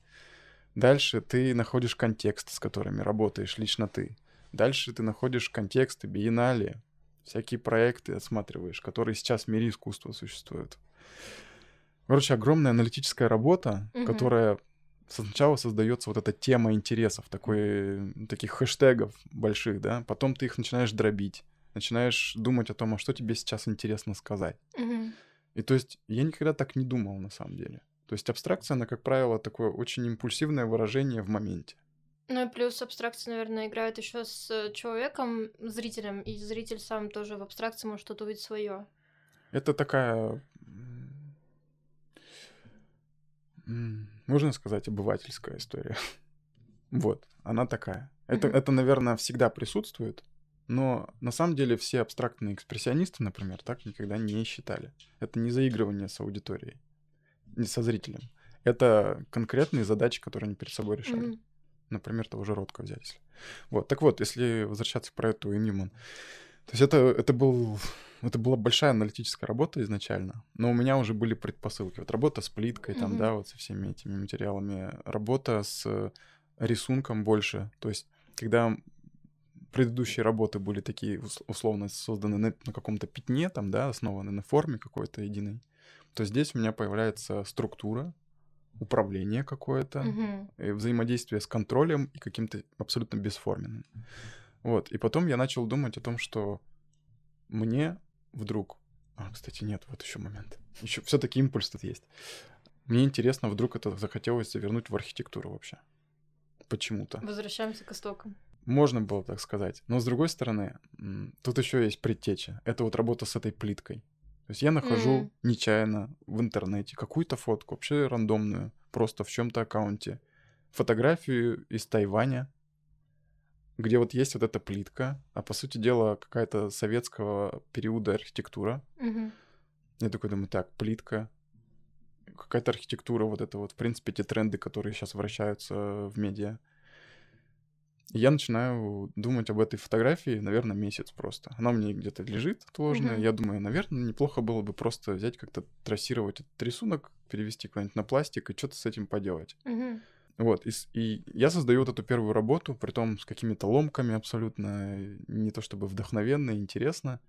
B: Дальше ты находишь контекст, с которыми работаешь лично ты. Дальше ты находишь контексты, биеннале, всякие проекты отсматриваешь, которые сейчас в мире искусства существуют. Короче, огромная аналитическая работа,
A: Мгм.
B: которая сначала создается вот эта тема интересов, такой, таких хэштегов больших, да, потом ты их начинаешь дробить, начинаешь думать о том, а что тебе сейчас интересно сказать.
A: Мгм.
B: И то есть я никогда так не думал на самом деле. То есть абстракция, она, как правило, такое очень импульсивное выражение в моменте.
A: Ну и плюс абстракция, наверное, играет еще с э, человеком, зрителем, и зритель сам тоже в абстракции может что-то увидеть свое.
B: Это такая, можно сказать, обывательская история. (laughs) Вот, она такая. Это, это, наверное, всегда присутствует, но на самом деле все абстрактные экспрессионисты, например, так никогда не считали. Это не заигрывание с аудиторией, не со зрителем. Это конкретные задачи, которые они перед собой решали.
A: Мгм.
B: Например, того же Ротко взять. Если. Вот, так вот, если возвращаться к проекту Ньюман, то есть это, это, был, это была большая аналитическая работа изначально, но у меня уже были предпосылки. Вот работа с плиткой, там,
A: Мгм.
B: да, вот со всеми этими материалами, работа с рисунком больше. То есть, когда предыдущие работы были такие ус- условно созданы на, на каком-то пятне, там, да, основаны на форме какой-то единой, то здесь у меня появляется структура, управление какое-то, и взаимодействие с контролем и каким-то абсолютно бесформенным. Вот. И потом я начал думать о том, что мне вдруг... А, кстати, нет, вот еще момент. Еще все-таки импульс тут есть. Мне интересно, вдруг это захотелось завернуть в архитектуру вообще. Почему-то.
A: Возвращаемся к истокам.
B: Можно было так сказать. Но с другой стороны, тут еще есть предтеча. Это вот работа с этой плиткой. То есть я нахожу
A: М.
B: нечаянно в интернете какую-то фотку, вообще рандомную, просто в чем-то аккаунте, фотографию из Тайваня, где вот есть вот эта плитка, а по сути дела какая-то советского периода архитектура.
A: Мгм.
B: Я такой думаю, так, плитка, какая-то архитектура, вот это вот, в принципе, те тренды, которые сейчас вращаются в медиа. Я начинаю думать об этой фотографии, наверное, месяц просто. Она меня где-то лежит отложенная.
A: Мгм.
B: Я думаю, наверное, неплохо было бы просто взять как-то трассировать этот рисунок, перевести куда-нибудь на пластик и что-то с этим поделать.
A: Мгм.
B: Вот, и, и я создаю вот эту первую работу, при том с какими-то ломками абсолютно, не то чтобы вдохновенно и интересно.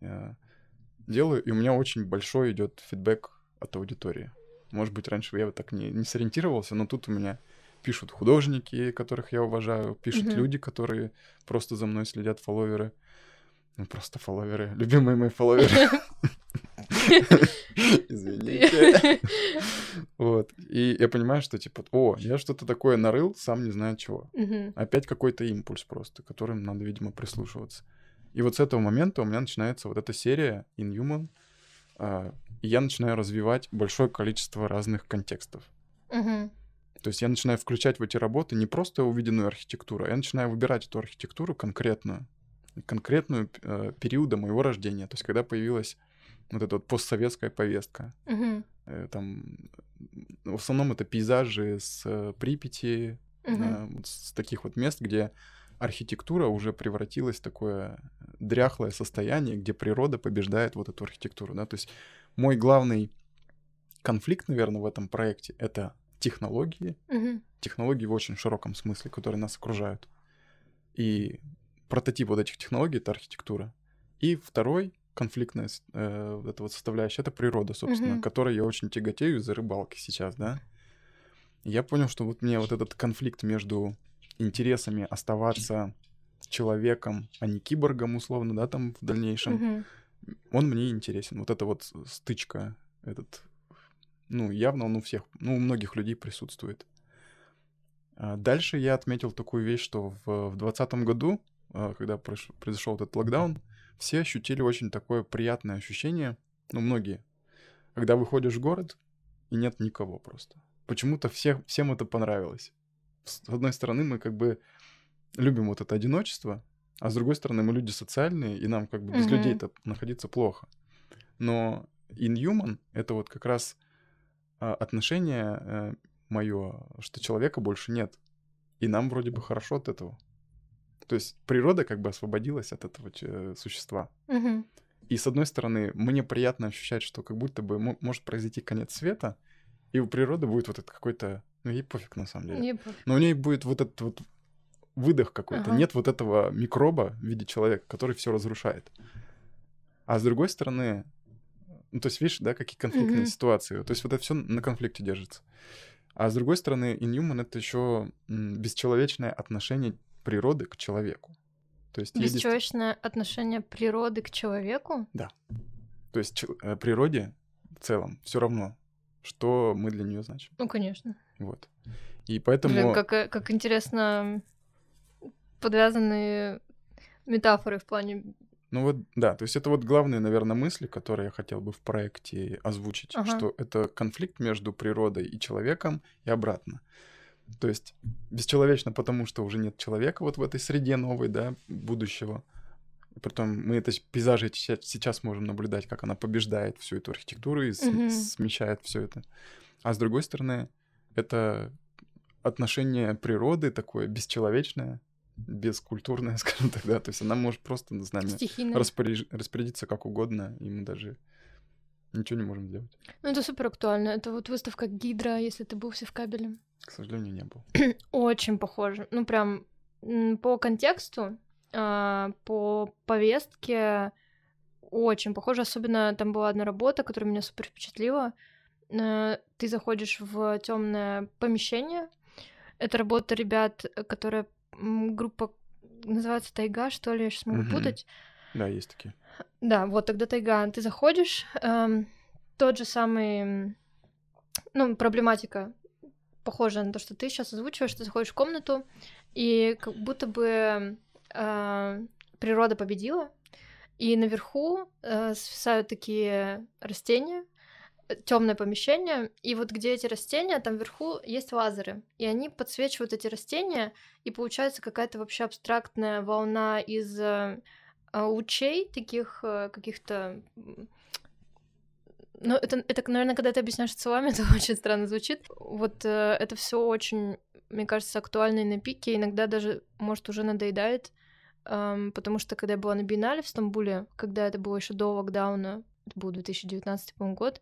B: э, Делаю, и у меня очень большой идет фидбэк от аудитории. Может быть, раньше я вот так не, не сориентировался, но тут у меня пишут художники, которых я уважаю, пишут
A: Мгм.
B: люди, которые просто за мной следят, фолловеры. Ну, просто фолловеры, любимые мои фолловеры. (laughs) Извините. Вот. И я понимаю, что типа, о, я что-то такое нарыл, сам не знаю чего. Опять какой-то импульс просто, которым надо, видимо, прислушиваться. И вот с этого момента у меня начинается вот эта серия Inhuman, а, и я начинаю развивать большое количество разных контекстов.
A: Мгм.
B: То есть я начинаю включать в эти работы не просто увиденную архитектуру, а я начинаю выбирать эту архитектуру конкретную, конкретную э, периода моего рождения. То есть когда появилась вот эта вот постсоветская повестка.
A: Мгм.
B: Э, Там в основном это пейзажи с э, Припяти,
A: Мгм.
B: э, с таких вот мест, где архитектура уже превратилась в такое дряхлое состояние, где природа побеждает вот эту архитектуру, да, то есть мой главный конфликт, наверное, в этом проекте — это технологии,
A: Мгм.
B: технологии в очень широком смысле, которые нас окружают. И прототип вот этих технологий — это архитектура. И второй конфликтная э, вот эта вот составляющая — это природа, собственно,
A: Мгм.
B: которой я очень тяготею из-за рыбалки сейчас, да. Я понял, что вот мне вот этот конфликт между интересами оставаться человеком, а не киборгом, условно, да, там в дальнейшем,
A: Мгм.
B: он мне интересен. Вот эта вот стычка, этот, ну, явно он у всех, ну, у многих людей присутствует. А Дальше я отметил такую вещь, что в, в 2020 году, а, когда произошел этот локдаун, все ощутили очень такое приятное ощущение, ну, многие, когда выходишь в город, и нет никого просто. Почему-то всех, всем это понравилось. С одной стороны, мы как бы любим вот это одиночество, а с другой стороны, мы люди социальные, и нам как бы без
A: Мгм.
B: людей-то находиться плохо. Но inhuman — это вот как раз отношение мое, что человека больше нет. И нам вроде бы хорошо от этого. То есть природа как бы освободилась от этого существа.
A: Мгм.
B: И с одной стороны, мне приятно ощущать, что как будто бы мо- может произойти конец света, и у природы будет вот этот какой-то... Ну, ей пофиг на самом деле.
A: Не пофиг.
B: Но у ней будет вот этот вот выдох какой-то.
A: Ага.
B: Нет вот этого микроба в виде человека, который все разрушает. А с другой стороны, ну, то есть, видишь, да, какие конфликтные
A: Мгм.
B: ситуации. То есть, вот это все на конфликте держится. А с другой стороны, Inhuman — это еще бесчеловечное отношение природы к человеку. То есть,
A: Бесчеловечное отношение природы к человеку?
B: то есть чел- э, природе в целом все равно, что мы для нее значим.
A: Ну, конечно.
B: Вот. И поэтому...
A: Блин, как, э, как интересно подвязаны метафоры в плане...
B: Ну вот, да, то есть это вот главные, наверное, мысли, которые я хотел бы в проекте озвучить,
A: Ага.
B: что это конфликт между природой и человеком и обратно. То есть бесчеловечно, потому что уже нет человека вот в этой среде новой, да, будущего. И Притом мы это пейзажи сейчас можем наблюдать, как она побеждает всю эту архитектуру и
A: Мгм.
B: смещает все это. А с другой стороны, это отношение природы такое бесчеловечное, бескультурное, (laughs) скажем так, да, то есть она может просто с нами распоряж- распорядиться как угодно, и мы даже ничего не можем сделать.
A: Ну, это супер актуально. Это вот выставка Гидра, если ты был все в кабеле.
B: К сожалению, не был. (clears throat)
A: Очень похоже. Ну, прям по контексту, а, по повестке очень похоже. Особенно там была одна работа, которая меня супер впечатлила. Э, Ты заходишь в темное помещение. Это работа ребят, э, которая группа называется Тайга, что ли, я сейчас могу
B: Мгм.
A: путать.
B: Да, есть такие.
A: Да, вот тогда тайга. Ты заходишь, эм, тот же самый, ну, проблематика похожая на то, что ты сейчас озвучиваешь, ты заходишь в комнату, и как будто бы э, природа победила, и наверху э, свисают такие растения, темное помещение, и вот где эти растения, там вверху есть лазеры, и они подсвечивают эти растения, и получается какая-то вообще абстрактная волна из э, а, лучей таких э, каких-то ну, это, это, наверное, когда ты объясняешь словами, (laughs) это очень странно звучит. Вот э, это все очень мне кажется, актуальной на пике, иногда даже, может, уже надоедает, эм, потому что когда я была на биеннале в Стамбуле, когда это было еще до локдауна, это был 2019 год,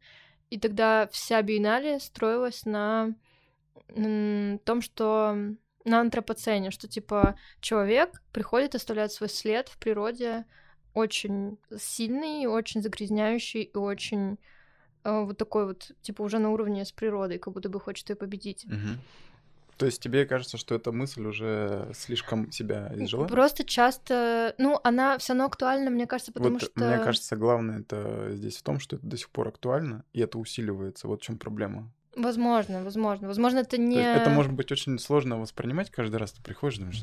A: и тогда вся биеннале строилась на том, что на антропоцене, что типа человек приходит, оставляет свой след в природе, очень сильный, очень загрязняющий и очень э, вот такой вот, типа, уже на уровне с природой, как будто бы хочет ее победить.
B: Угу. То есть тебе кажется, что эта мысль уже слишком себя изжила?
A: Просто часто, ну, она все равно актуальна, мне кажется, потому
B: вот,
A: что...
B: Мне кажется, главное это здесь в том, что это до сих пор актуально, и это усиливается. Вот в чем проблема.
A: Возможно, возможно. Возможно, это не...
B: это может быть очень сложно воспринимать каждый раз, ты приходишь, думаешь,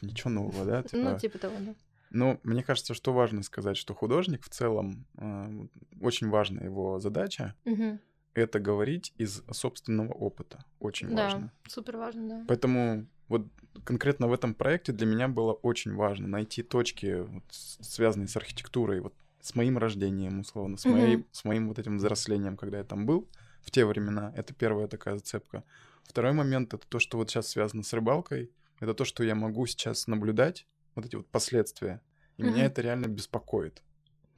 B: ничего нового, да? (laughs)
A: Типа... Ну, типа того, да.
B: Но мне кажется, что важно сказать, что художник в целом, э, очень важна его задача,
A: угу.
B: Это говорить из собственного опыта. Очень
A: да,
B: важно.
A: супер важно, да.
B: Поэтому вот конкретно в этом проекте для меня было очень важно найти точки, вот, связанные с архитектурой, вот с моим рождением, условно, с, моей, угу. с моим вот этим взрослением, когда я там был в те времена. Это первая такая зацепка. Второй момент — это то, что вот сейчас связано с рыбалкой. Это то, что я могу сейчас наблюдать, вот эти вот последствия. И mm-hmm. меня это реально беспокоит.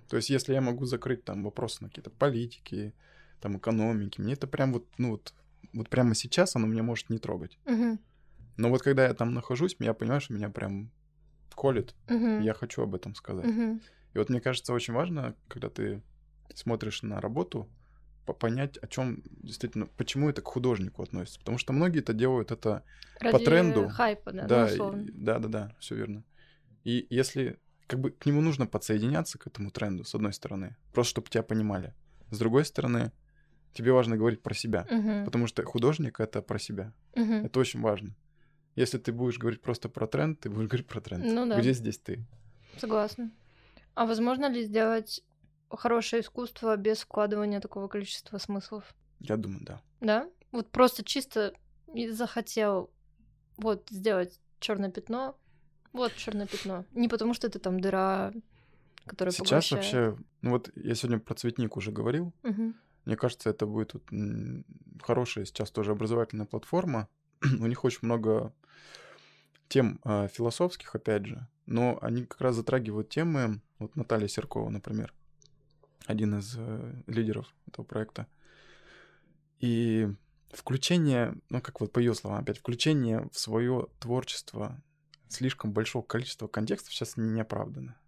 B: То есть, если я могу закрыть там вопросы на какие-то политики, там экономики, мне это прям вот, ну вот, вот прямо сейчас оно меня может не трогать.
A: Mm-hmm.
B: Но вот когда я там нахожусь, я понимаю, что меня прям колет, и я хочу об этом сказать.
A: Mm-hmm.
B: И вот мне кажется очень важно, когда ты смотришь на работу, понять, о чем действительно, почему это к художнику относится. Потому что многие это делают это
A: Ради
B: по тренду.
A: хайпа, да,
B: да,
A: ну,
B: и, да, да, да, все верно. И если как бы к нему нужно подсоединяться к этому тренду, с одной стороны, просто чтобы тебя понимали. С другой стороны, тебе важно говорить про себя,
A: угу.
B: потому что художник это про себя.
A: Угу.
B: Это очень важно. Если ты будешь говорить просто про тренд, ты будешь (laughs) говорить про тренд.
A: Ну да.
B: Где здесь ты?
A: Согласна. А возможно ли сделать хорошее искусство без вкладывания такого количества смыслов?
B: Я думаю, да.
A: Да? Вот просто чисто захотел вот сделать черное пятно, вот черное пятно. Не потому что это там дыра, которая
B: Сейчас
A: поглощает.
B: вообще, ну вот я сегодня про цветник уже говорил.
A: Угу.
B: Мне кажется, это будет вот хорошая сейчас тоже образовательная платформа. (clears throat) У них очень много тем э, философских, опять же, но они как раз затрагивают темы, вот Наталья Серкова, например, один из э, лидеров этого проекта. И включение, ну как вот по ее словам опять, включение в свое творчество слишком большого количества контекстов сейчас не оправдано.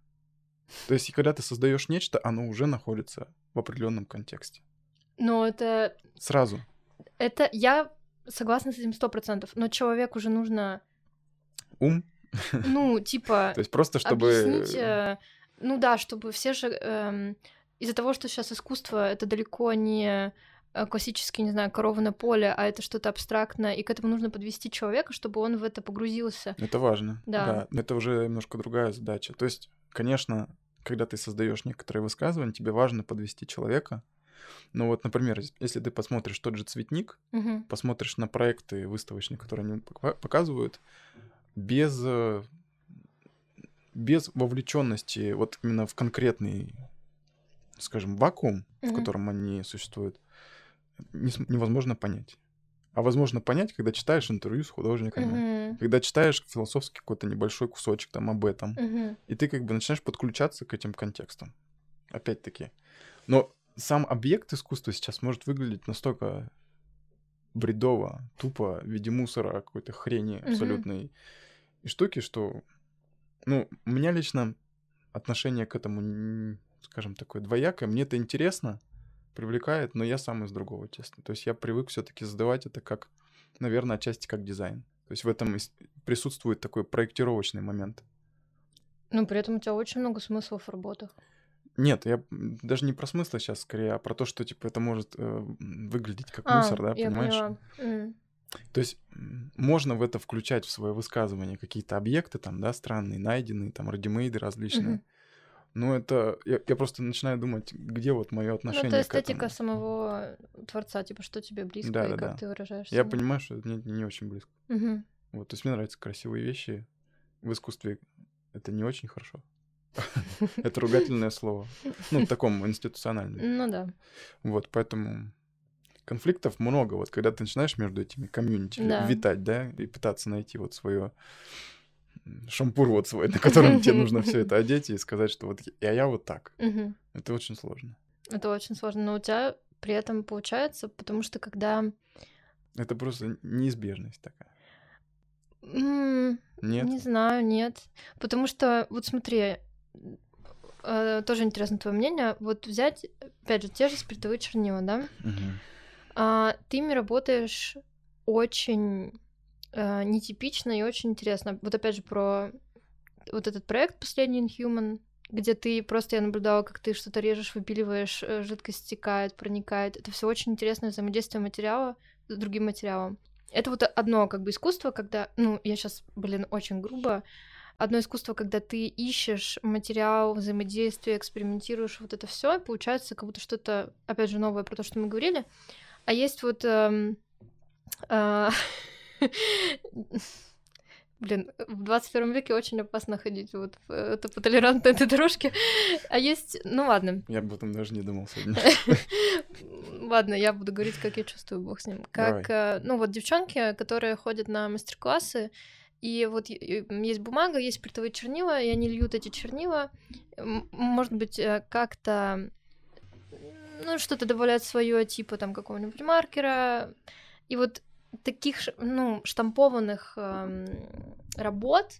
B: То есть, когда ты создаешь нечто, оно уже находится в определенном контексте.
A: Но это...
B: Сразу.
A: Это я согласна с этим сто процентов, но человеку уже нужно...
B: Ум?
A: Ну, типа... (laughs)
B: То есть просто чтобы...
A: Э, ну да, чтобы все же... Эм, из-за того, что сейчас искусство это далеко не э, классический, не знаю, корова на поле, а это что-то абстрактное, и к этому нужно подвести человека, чтобы он в это погрузился.
B: Это важно.
A: Да.
B: да. Это уже немножко другая задача. То есть, конечно, когда ты создаешь некоторые высказывания, тебе важно подвести человека. Ну вот, например, если ты посмотришь тот же цветник,
A: угу.
B: посмотришь на проекты выставочные, которые они показывают, без э, без вовлеченности вот именно в конкретный скажем, вакуум, mm-hmm. в котором они существуют, невозможно понять. А возможно понять, когда читаешь интервью с художниками,
A: mm-hmm.
B: когда читаешь философский какой-то небольшой кусочек там об этом,
A: mm-hmm.
B: и ты как бы начинаешь подключаться к этим контекстам. Опять-таки. Но сам объект искусства сейчас может выглядеть настолько бредово, тупо, в виде мусора, какой-то хрени абсолютной mm-hmm. и штуки, что, ну, у меня лично отношение к этому скажем, такое двоякое. Мне это интересно, привлекает, но я сам из другого теста. То есть я привык все-таки задавать это как, наверное, отчасти как дизайн. То есть в этом присутствует такой проектировочный момент.
A: Ну, при этом у тебя очень много смыслов в работах.
B: Нет, я даже не про смысл сейчас скорее, а про то, что типа это может э, выглядеть как
A: а,
B: мусор, да, понимаешь?
A: Mm.
B: То есть можно в это включать в свое высказывание какие-то объекты там, да, странные, найденные, там, радимейды различные.
A: Mm-hmm.
B: Ну, это... Я, я просто начинаю думать, где вот мое отношение
A: Ну, это эстетика
B: к этому.
A: самого творца, типа, что тебе близко
B: да,
A: и
B: да,
A: как
B: да.
A: ты выражаешься.
B: Я понимаю, что это мне не очень близко.
A: Угу.
B: Вот, то есть мне нравятся красивые вещи. В искусстве это не очень хорошо. (laughs) Это ругательное слово. Ну, в таком институциональном.
A: Ну да.
B: Вот, поэтому конфликтов много. Вот когда ты начинаешь между этими комьюнити
A: Да.
B: витать, да, и пытаться найти вот свое шампур вот свой, (laughs) на котором тебе нужно все это одеть и сказать, что вот я, я вот так. Это очень сложно.
A: Это очень сложно, но у тебя при этом получается, потому что когда...
B: Это просто неизбежность такая. Нет?
A: Не знаю, нет. Потому что, вот смотри, тоже интересно твое мнение. Вот взять, опять же, те же спиртовые чернила, да?
B: Мгм.
A: А, ты ими работаешь очень э, нетипично и очень интересно. Вот опять же про вот этот проект последний Inhuman, где ты просто я наблюдала, как ты что-то режешь, выпиливаешь, э, жидкость стекает, проникает. Это все очень интересное взаимодействие материала с другим материалом. Это вот одно как бы искусство, когда, ну, я сейчас, блин, очень грубо, одно искусство, когда ты ищешь материал, взаимодействие, экспериментируешь, вот это все, и получается как будто что-то, опять же, новое про то, что мы говорили. А есть вот... эм, а, (laughs) Блин, в 21 веке очень опасно ходить вот в, э, по толерантной этой дорожке. А есть... Ну ладно.
B: Я об этом даже не думал сегодня. (laughs)
A: Ладно, я буду говорить, как я чувствую, бог с ним. Как, э, ну вот девчонки, которые ходят на мастер-классы, и вот есть бумага, есть спиртовые чернила, и они льют эти чернила, может быть, э, как-то ну, что-то добавляют свое, типа там какого-нибудь маркера. И вот таких, ну, штампованных эм, работ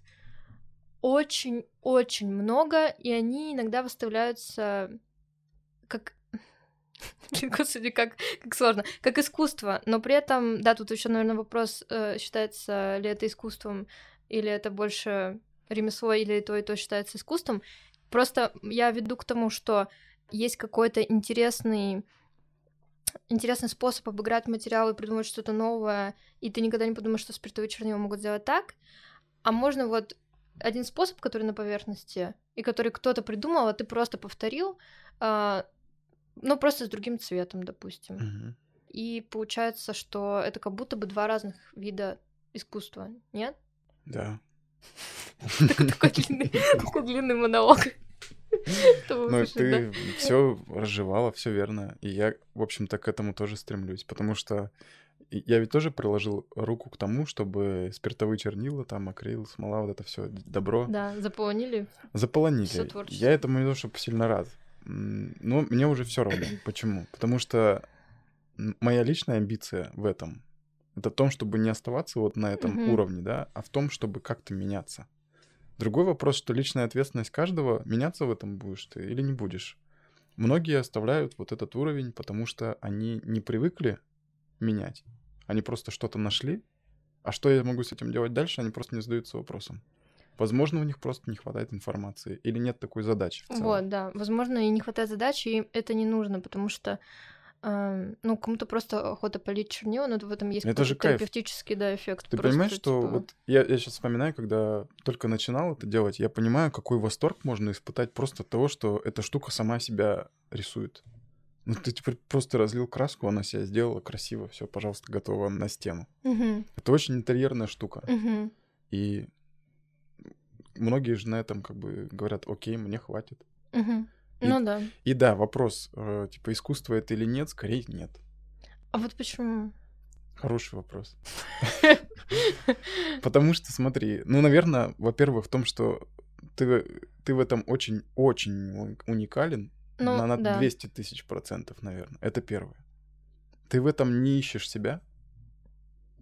A: очень-очень много, и они иногда выставляются как... (laughs) Господи, как, как сложно. Как искусство, но при этом, да, тут еще, наверное, вопрос, э, считается ли это искусством, или это больше ремесло, или то, и то считается искусством. Просто я веду к тому, что есть какой-то интересный интересный способ обыграть материал и придумать что-то новое, и ты никогда не подумаешь, что спиртовые чернила могут сделать так. А можно вот один способ, который на поверхности, и который кто-то придумал, а ты просто повторил, а, ну, просто с другим цветом, допустим.
B: Мгм.
A: И получается, что это как будто бы два разных вида искусства, нет?
B: Да.
A: Такой (laughs) длинный монолог. (laughs)
B: Ну, ты все разжевала, все верно. И я, в общем-то, к этому тоже стремлюсь. Потому что я ведь тоже приложил руку к тому, чтобы спиртовые чернила, там, акрил, смола, вот это все добро
A: Да, заполонили.
B: заполонили. Я этому не то, чтобы сильно рад. Но мне уже все равно. (clears throat) Почему? Потому что моя личная амбиция в этом это в том, чтобы не оставаться вот на этом
A: Мгм.
B: уровне, да, а в том, чтобы как-то меняться. Другой вопрос, что личная ответственность каждого, меняться в этом будешь ты или не будешь. Многие оставляют вот этот уровень, потому что они не привыкли менять. Они просто что-то нашли, а что я могу с этим делать дальше, они просто не задаются вопросом. Возможно, у них просто не хватает информации или нет такой задачи.
A: Вот, да. Возможно, и не хватает задачи, и это не нужно, потому что эм, ну, кому-то просто охота полить чернила, но в этом есть
B: Это же кайф.
A: терапевтический, да, эффект.
B: Ты
A: Просто,
B: понимаешь, что
A: типа,
B: вот я, я сейчас вспоминаю, когда только начинал это делать, я понимаю, какой восторг можно испытать просто от того, что эта штука сама себя рисует. Ну, ты теперь просто разлил краску, она себя сделала красиво, все, пожалуйста, готово на стену.
A: Мгм,
B: Это очень интерьерная штука.
A: мгм.
B: И многие же на этом как бы говорят, окей, мне хватит.
A: Мгм.
B: И-
A: Ну да.
B: И да, вопрос, э, типа, искусство это или нет, скорее нет.
A: А вот почему?
B: Хороший вопрос. (laughs) Потому что, смотри, ну, наверное, во-первых, в том, что ты, ты в этом очень-очень уникален
A: Ну,
B: на, на
A: да.
B: 200 тысяч процентов, наверное. Это первое. Ты в этом не ищешь себя.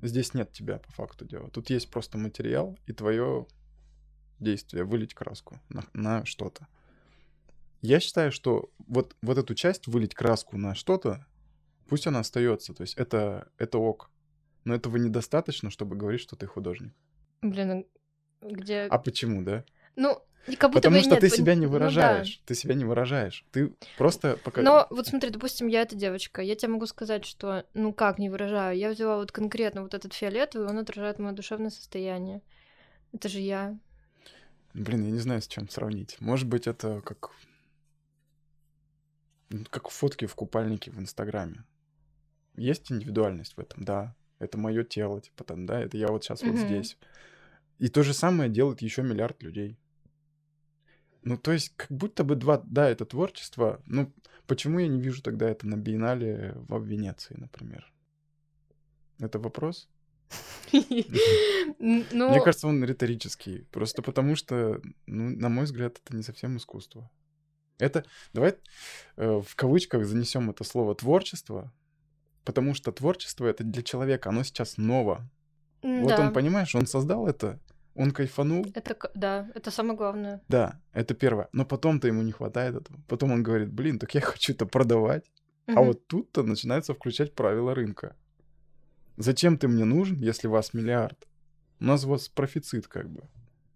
B: Здесь нет тебя, по факту дела. Тут есть просто материал и твое действие, вылить краску на, на что-то. Я считаю, что вот, вот эту часть, вылить краску на что-то, пусть она остается. То есть это, это ок. Но этого недостаточно, чтобы говорить, что ты художник.
A: Блин, а где...
B: А почему, да?
A: Ну, как будто
B: Потому
A: бы
B: что
A: нет,
B: ты себя не
A: ну да.
B: выражаешь. Ты себя не выражаешь. Ты просто пока...
A: Но вот смотри, допустим, я эта девочка, я тебе могу сказать, что ну как не выражаю. Я взяла вот конкретно вот этот фиолетовый, он отражает мое душевное состояние. Это же я.
B: Блин, я не знаю, с чем сравнить. Может быть, это как... Как фотки в купальнике в Инстаграме. Есть индивидуальность в этом, да. Это мое тело, типа там, да, это я вот сейчас вот
A: Мгм.
B: здесь. И то же самое делает еще миллиард людей. Ну, то есть, как будто бы два, да, это творчество, ну, Почему я не вижу тогда это на биеннале в Венеции, например? Это вопрос? Мне
A: Ну,
B: кажется, он риторический. Просто потому что, ну, на мой взгляд, это не совсем искусство. Это, давай э, в кавычках занесем это слово творчество, потому что творчество это для человека, оно сейчас ново. Вот он, понимаешь, он создал это, он кайфанул,
A: это, да, это самое главное.
B: да, это первое. Но потом-то ему не хватает этого. Потом он говорит, блин, так я хочу это продавать. А вот тут-то начинается включать правила рынка. Зачем ты мне нужен, если вас миллиард? У нас у вас профицит как бы.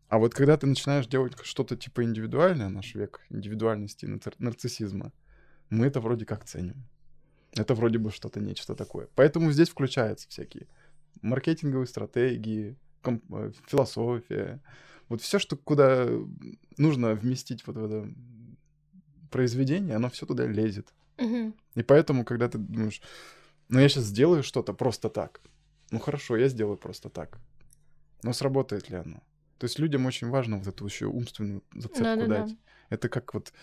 B: А вот когда ты начинаешь делать что-то типа индивидуальное, наш век индивидуальности и нарциссизма, мы это вроде как ценим. Это вроде бы что-то нечто такое. Поэтому здесь включаются всякие маркетинговые стратегии, ком- э, философия. Вот все, что куда нужно вместить вот в это произведение, оно все туда лезет.
A: Мгм.
B: И поэтому, когда ты думаешь, ну я сейчас сделаю что-то просто так. Ну хорошо, я сделаю просто так. Но сработает ли оно? То есть людям очень важно вот эту еще умственную зацепку
A: Да-да-да.
B: дать. Это как вот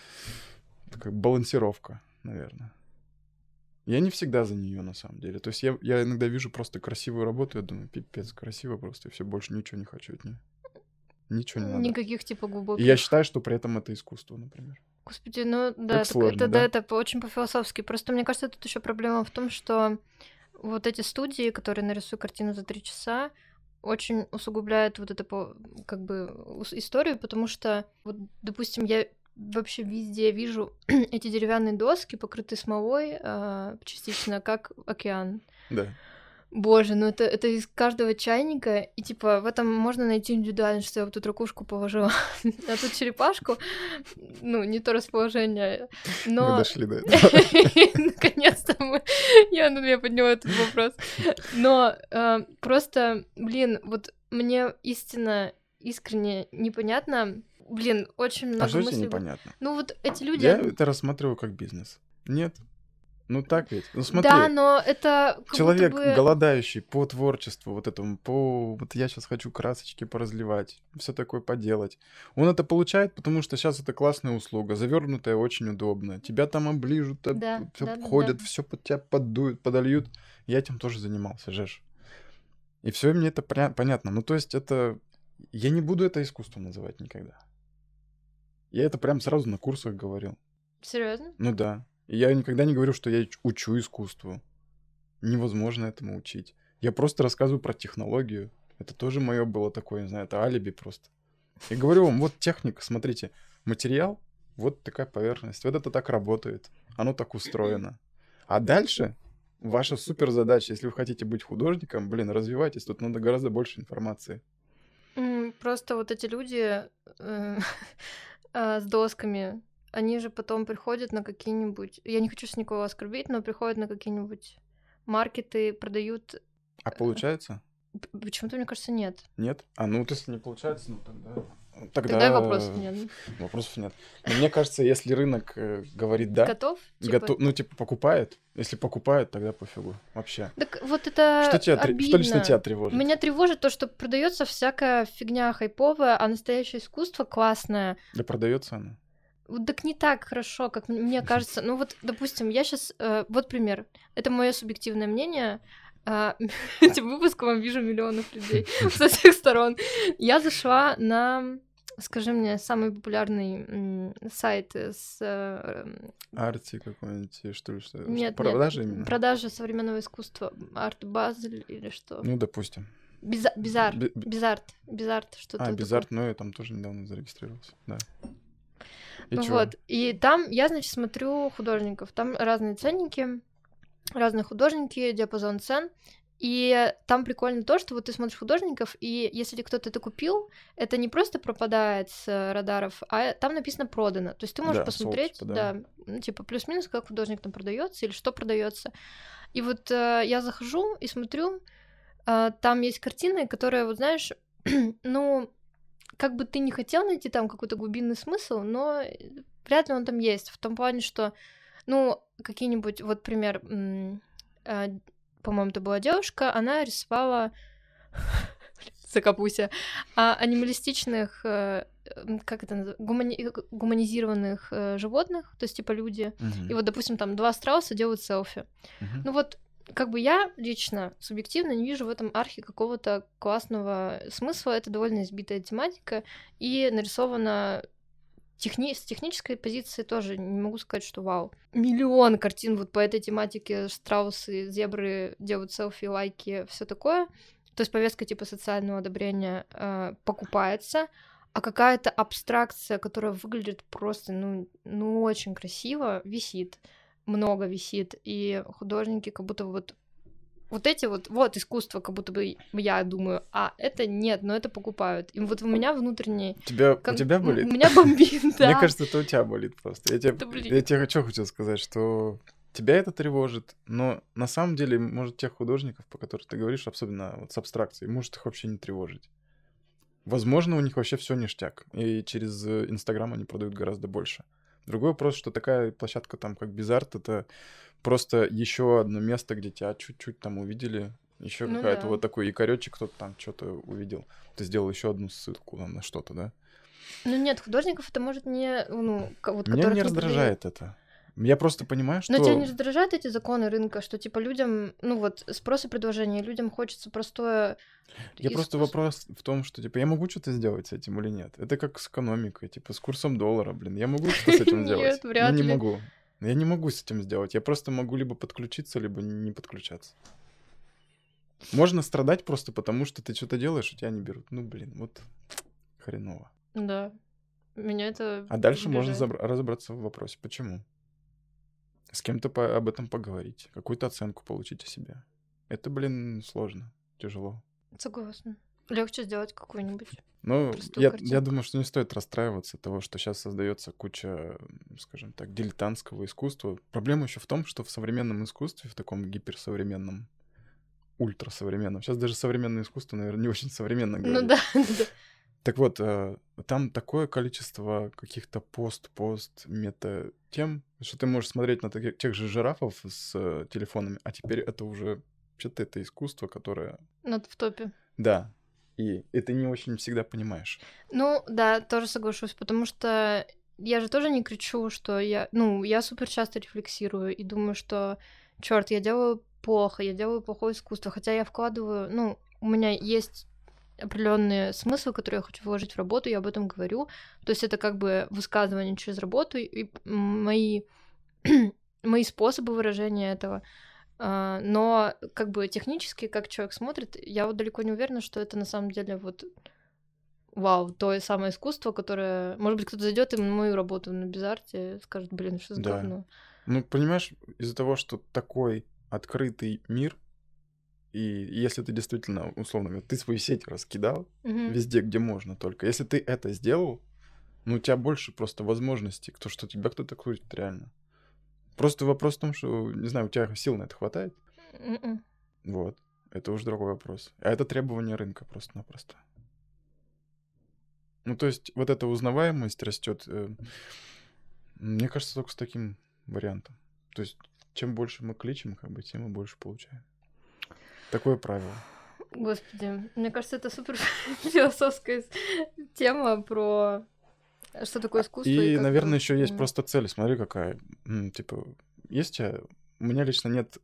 B: такая балансировка, наверное. Я не всегда за нее на самом деле. То есть я, я иногда вижу просто красивую работу, я думаю, пипец, красиво просто, и все, больше ничего не хочу от нее. Ничего не надо.
A: Никаких типа
B: И
A: глубоких.
B: я считаю, что при этом это искусство, например.
A: Господи, ну да, так
B: сложно,
A: это,
B: да?
A: да, это очень по-философски. Просто мне кажется, тут еще проблема в том, что вот эти студии, которые нарисуют картину за три часа, очень усугубляют вот эту по- как бы историю, потому что, вот, допустим, я вообще везде вижу (clears throat) эти деревянные доски, покрытые смолой а, частично, как океан.
B: Да.
A: Боже, ну это, это из каждого чайника, и типа в этом можно найти индивидуально, что я вот тут ракушку положила, (laughs) а тут черепашку, ну, не то расположение,
B: Мы
A: но...
B: дошли до (laughs) этого.
A: Наконец-то мы... Я, ну, я подняла этот вопрос. Но э, просто, блин, вот мне истинно, искренне непонятно, блин, очень много
B: А что
A: мыслей.
B: непонятно?
A: Ну вот эти люди...
B: Я это рассматриваю как бизнес. Нет. Ну так ведь. Ну смотри,
A: Да, но это
B: человек
A: бы-
B: голодающий по творчеству, вот этому, по... Вот я сейчас хочу красочки поразливать, все такое поделать. Он это получает, потому что сейчас это классная услуга, завернутая, очень удобно. Тебя там оближут,
A: Да,
B: все
A: да, да,
B: ходят,
A: да.
B: все под тебя поддуют, подольют. Я этим тоже занимался, жеш. И все мне это поня- понятно. Ну то есть это... Я не буду это искусством называть никогда. Я это прям сразу на курсах говорил.
A: Серьезно?
B: Ну да. Я никогда не говорю, что я учу искусству. Невозможно этому учить. Я просто рассказываю про технологию. Это тоже мое было такое, не знаю, это алиби просто. И говорю вам, вот техника, смотрите, материал, вот такая поверхность, вот это так работает, оно так устроено. А дальше ваша супер задача, если вы хотите быть художником, блин, развивайтесь, тут надо гораздо больше информации.
A: Просто вот эти люди э, а, (laughs) с досками, они же потом приходят на какие-нибудь... Я не хочу с никого оскорбить, но приходят на какие-нибудь маркеты, продают...
B: А получается?
A: П- Почему-то, мне кажется, нет.
B: Нет? А ну, вот если не получается, ну тогда... Тогда,
A: Тогда вопросов нет.
B: Вопросов нет. Но мне кажется, если рынок э, говорит да,
A: Готов? Типа,
B: готов, ну типа покупает, если покупает, тогда пофигу вообще.
A: Так вот это
B: что тебя, тре- что лично
A: обидно.
B: тебя тревожит?
A: Меня тревожит то, что продается всякая фигня хайповая, а настоящее искусство классное.
B: Да продается оно.
A: Так не так хорошо, как мне (laughs) кажется. Ну вот, допустим, я сейчас... вот пример. Это мое субъективное мнение. А, (laughs) Этим выпуском вижу миллионов людей (laughs) со всех сторон. Я зашла на, скажи мне, самый популярный сайт с э,
B: Арти какой-нибудь, что ли, что?
A: нет,
B: Продажи
A: нет,
B: именно?
A: продажа современного искусства, арт базель или что?
B: Ну, допустим.
A: Биза- Бизар,
B: Би- би-
A: бизарт, бизарт, что-то.
B: А. Бизарт, ну, я там тоже недавно зарегистрировался, да. И?
A: Вот, и там я, значит, смотрю художников. Там разные ценники, разные художники, диапазон цен. И там прикольно то, что вот ты смотришь художников, и если кто-то это купил, это не просто пропадает с радаров, а там написано продано. То есть ты можешь
B: Да,
A: посмотреть,
B: ссылки,
A: да,
B: да.
A: ну, типа плюс-минус, как художник там продается или что продается. И вот э, я захожу и смотрю, э, там есть картины, которые, вот знаешь, (clears throat) ну, как бы ты не хотел найти там какой-то глубинный смысл, но э, вряд ли он там есть. В том плане, что, ну, какие-нибудь, вот пример, э, по-моему, это была девушка, она рисовала... (laughs) Закапуся, а анималистичных, э, как это называется, гумани- гуманизированных э, животных, то есть типа люди.
B: Мгм.
A: И вот, допустим, там два страуса делают селфи.
B: Мгм.
A: Ну вот, как бы я лично, субъективно, не вижу в этом архе какого-то классного смысла. Это довольно избитая тематика и нарисована техни- с технической позиции тоже не могу сказать, что вау. Миллион картин вот по этой тематике. Страусы, зебры делают селфи, лайки, все такое. То есть повестка типа социального одобрения э, покупается, а какая-то абстракция, которая выглядит просто, ну, ну, очень красиво, висит много висит, и художники как будто вот вот эти вот, вот искусство, как будто бы я думаю, а это нет, но это покупают. И вот у меня внутренний...
B: Тебя,
A: кон-
B: у тебя болит?
A: У меня бомбит, (laughs) да.
B: Мне кажется, это у тебя болит просто. Я тебе, я тебе что хочу сказать, что тебя это тревожит, но на самом деле, может, тех художников, по которым ты говоришь, особенно вот с абстракцией, может их вообще не тревожить. Возможно, у них вообще все ништяк, и через э, Инстаграм они продают гораздо больше. Другой вопрос, что такая площадка там, как Bizart, это просто еще одно место, где тебя чуть-чуть там увидели, еще
A: Ну
B: какая-то
A: да.
B: вот такой якоречек, кто-то там что-то увидел. Ты сделал еще одну ссылку там на что-то, да?
A: Ну нет, художников это может не... Ну, вот,
B: Меня не раздражает это. Я просто понимаю, что...
A: Но тебя не раздражают эти законы рынка, что типа людям, ну вот, спрос и предложение, людям хочется простое...
B: Я просто вопрос в том, что, типа, я могу что-то сделать с этим или нет? Это как с экономикой, типа, с курсом доллара, блин. Я могу что-то с этим сделать? (laughs)
A: Нет, вряд
B: Ну, не
A: ли.
B: могу. Я не могу с этим сделать. Я просто могу либо подключиться, либо не подключаться. Можно страдать просто потому, что ты что-то делаешь, у тебя не берут. Ну, блин, вот хреново.
A: Да. Меня это...
B: А дальше можно разобраться в вопросе, почему. С кем-то по- об этом поговорить, какую-то оценку получить о себе. Это, блин, сложно, тяжело.
A: Согласна. Легче сделать какую-нибудь.
B: Ну, я, я думаю, что не стоит расстраиваться от того, что сейчас создается куча, скажем так, дилетантского искусства. Проблема еще в том, что в современном искусстве, в таком гиперсовременном, ультрасовременном, сейчас даже современное искусство, наверное, не очень современно
A: Ну
B: говорить.
A: да, (laughs) да.
B: Так вот, э, там такое количество каких-то пост-пост мета-тем, что ты можешь смотреть на тех же жирафов с э, телефонами, а теперь это уже что-то это искусство, которое...
A: Над в топе.
B: Да, и, ты не очень всегда понимаешь.
A: Ну, да, тоже соглашусь, потому что я же тоже не кричу, что я... Ну, я супер часто рефлексирую и думаю, что, черт, я делаю плохо, я делаю плохое искусство, хотя я вкладываю... Ну, у меня есть определенные смыслы, которые я хочу вложить в работу, я об этом говорю. То есть это как бы высказывание через работу и мои, (clears throat) мои способы выражения этого. А, Но как бы технически, как человек смотрит, я вот далеко не уверена, что это на самом деле вот вау, то самое искусство, которое... Может быть, кто-то зайдет и мою работу на Безарте и скажет, блин, что за
B: Да.
A: говно.
B: Ну, понимаешь, из-за того, что такой открытый мир, и если ты действительно, условно говоря, ты свои сети раскидал
A: Мгм.
B: везде, где можно только, если ты это сделал, ну, у тебя больше просто возможностей, кто что тебя кто-то крутит реально. Просто вопрос в том, что, не знаю, у тебя сил на это хватает,
A: Мгм.
B: вот, это уже другой вопрос. А это требование рынка просто-напросто. Ну, то есть вот эта узнаваемость растет, э, мне кажется, только с таким вариантом. То есть чем больше мы кличем, как бы, тем мы больше получаем. Такое правило.
A: Господи, мне кажется, это супер (laughs) философская тема про что такое искусство.
B: И,
A: как
B: наверное, еще есть просто цель. Смотри, какая. Типа, есть у меня лично нет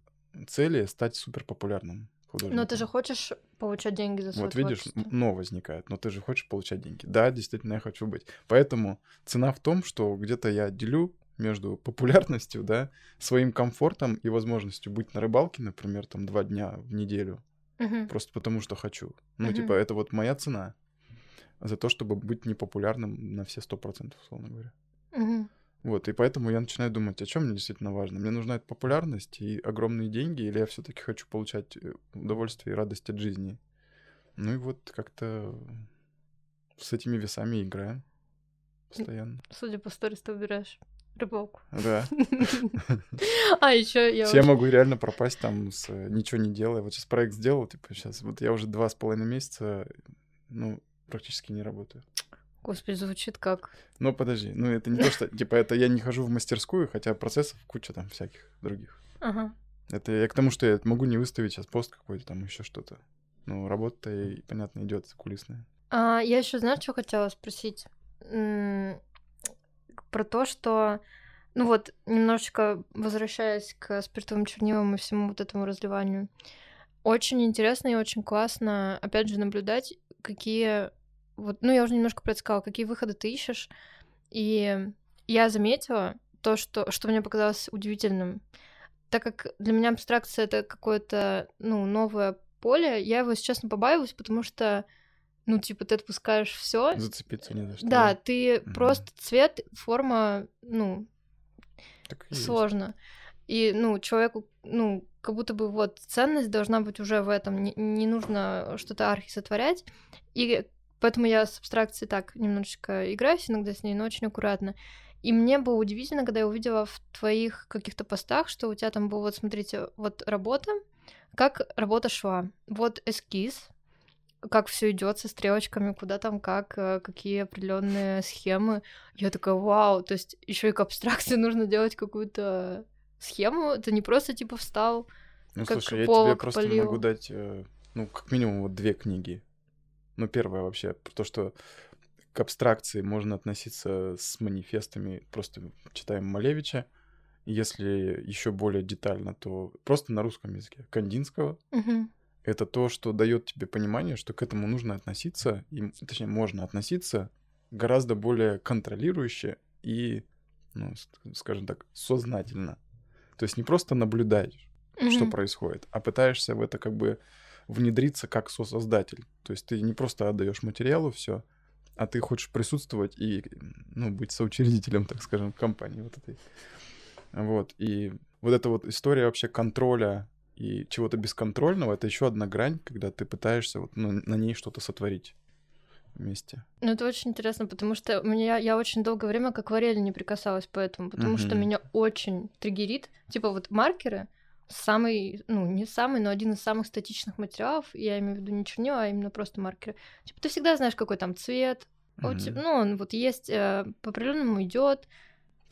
B: цели стать супер популярным художником.
A: Но ты же хочешь получать деньги за свое
B: Вот видишь,
A: творчество.
B: но возникает, но ты же хочешь получать деньги. Да, действительно, я хочу быть. Поэтому цена в том, что где-то я делю между популярностью, да, своим комфортом и возможностью быть на рыбалке, например, там два дня в неделю,
A: Мгм.
B: просто потому что хочу. Ну,
A: Мгм.
B: типа, это вот моя цена за то, чтобы быть непопулярным на все сто процентов, условно говоря.
A: Мгм.
B: Вот, и поэтому я начинаю думать, о чем мне действительно важно. Мне нужна эта популярность и огромные деньги, или я все-таки хочу получать э, удовольствие и радость от жизни. Ну и вот как-то с этими весами играем постоянно.
A: Судя по сторис, ты убираешь рыбалку.
B: Да. (laughs)
A: А, еще я
B: Я могу реально пропасть там с э, ничего не делая. Вот сейчас проект сделал, типа сейчас, вот я уже два с половиной месяца, ну, практически не работаю.
A: Господи, звучит как...
B: Но подожди, ну это не то, что, типа, это я не хожу в мастерскую, хотя процессов куча там всяких других.
A: Ага.
B: Это я к тому, что я могу не выставить сейчас пост какой-то там, еще что-то. ну, работа, и, понятно, идет кулисная.
A: А, я еще, знаешь, что хотела спросить? Про то, что, ну вот, немножечко возвращаясь к спиртовым чернилам и всему вот этому разливанию, очень интересно и очень классно, опять же, наблюдать, какие вот, ну, я уже немножко предсказала, какие выходы ты ищешь. И я заметила то, что, что мне показалось удивительным. Так как для меня абстракция это какое-то, ну, новое поле, я его, если честно, побаиваюсь, потому что, ну, типа, ты отпускаешь все.
B: Зацепиться не за что.
A: Да, ты угу. просто цвет, форма, ну, так и сложно. Есть. И, ну, человеку, ну, как будто бы вот ценность должна быть уже в этом, не, не нужно что-то архи сотворять. И Поэтому я с абстракцией так немножечко играюсь иногда с ней, но очень аккуратно. И мне было удивительно, когда я увидела в твоих каких-то постах, что у тебя там было, вот смотрите, вот работа, как работа шла. Вот эскиз, как все идет со стрелочками, куда там как, э, какие определенные схемы. Я такая, вау, то есть еще и к абстракции (laughs) нужно делать какую-то схему. Это не просто типа встал.
B: Ну, как слушай, я тебе просто полил. могу дать, э, ну, как минимум, вот две книги ну, первое вообще, то, что к абстракции можно относиться с манифестами, просто читаем Малевича. Если еще более детально, то просто на русском языке. Кандинского.
A: Угу.
B: Это то, что дает тебе понимание, что к этому нужно относиться, и, точнее, можно относиться гораздо более контролирующе и, ну, скажем так, сознательно. То есть не просто наблюдаешь, угу. что происходит, а пытаешься в это как бы внедриться как сосоздатель. То есть ты не просто отдаешь материалу все, а ты хочешь присутствовать и, ну, быть соучредителем, так скажем, компании вот этой. Вот, и вот эта вот история вообще контроля и чего-то бесконтрольного, это еще одна грань, когда ты пытаешься вот ну, на ней что-то сотворить вместе.
A: Ну, это очень интересно, потому что у меня я очень долгое время к акварели не прикасалась поэтому, потому угу. что меня очень триггерит. Типа вот маркеры, самый, ну, не самый, но один из самых статичных материалов, я имею в виду не чернила, а именно просто маркеры. Типа, ты всегда знаешь, какой там цвет, mm-hmm. ну, он вот есть, э, по определенному идет.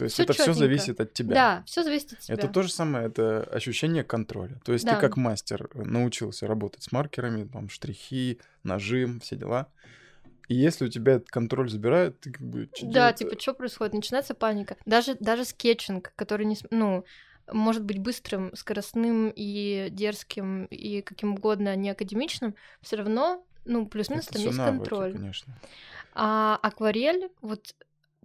B: То есть всё это все зависит от тебя.
A: Да, все зависит от тебя.
B: Это то же самое, это ощущение контроля. То есть да. ты как мастер научился работать с маркерами, там штрихи, нажим, все дела. И если у тебя этот контроль забирают, ты как бы...
A: Да, делать? типа, что происходит? Начинается паника. Даже, даже скетчинг, который не... Ну, может быть быстрым, скоростным и дерзким и каким угодно не академичным, все равно, ну, плюс-минус там есть навыки, контроль.
B: Конечно.
A: А акварель, вот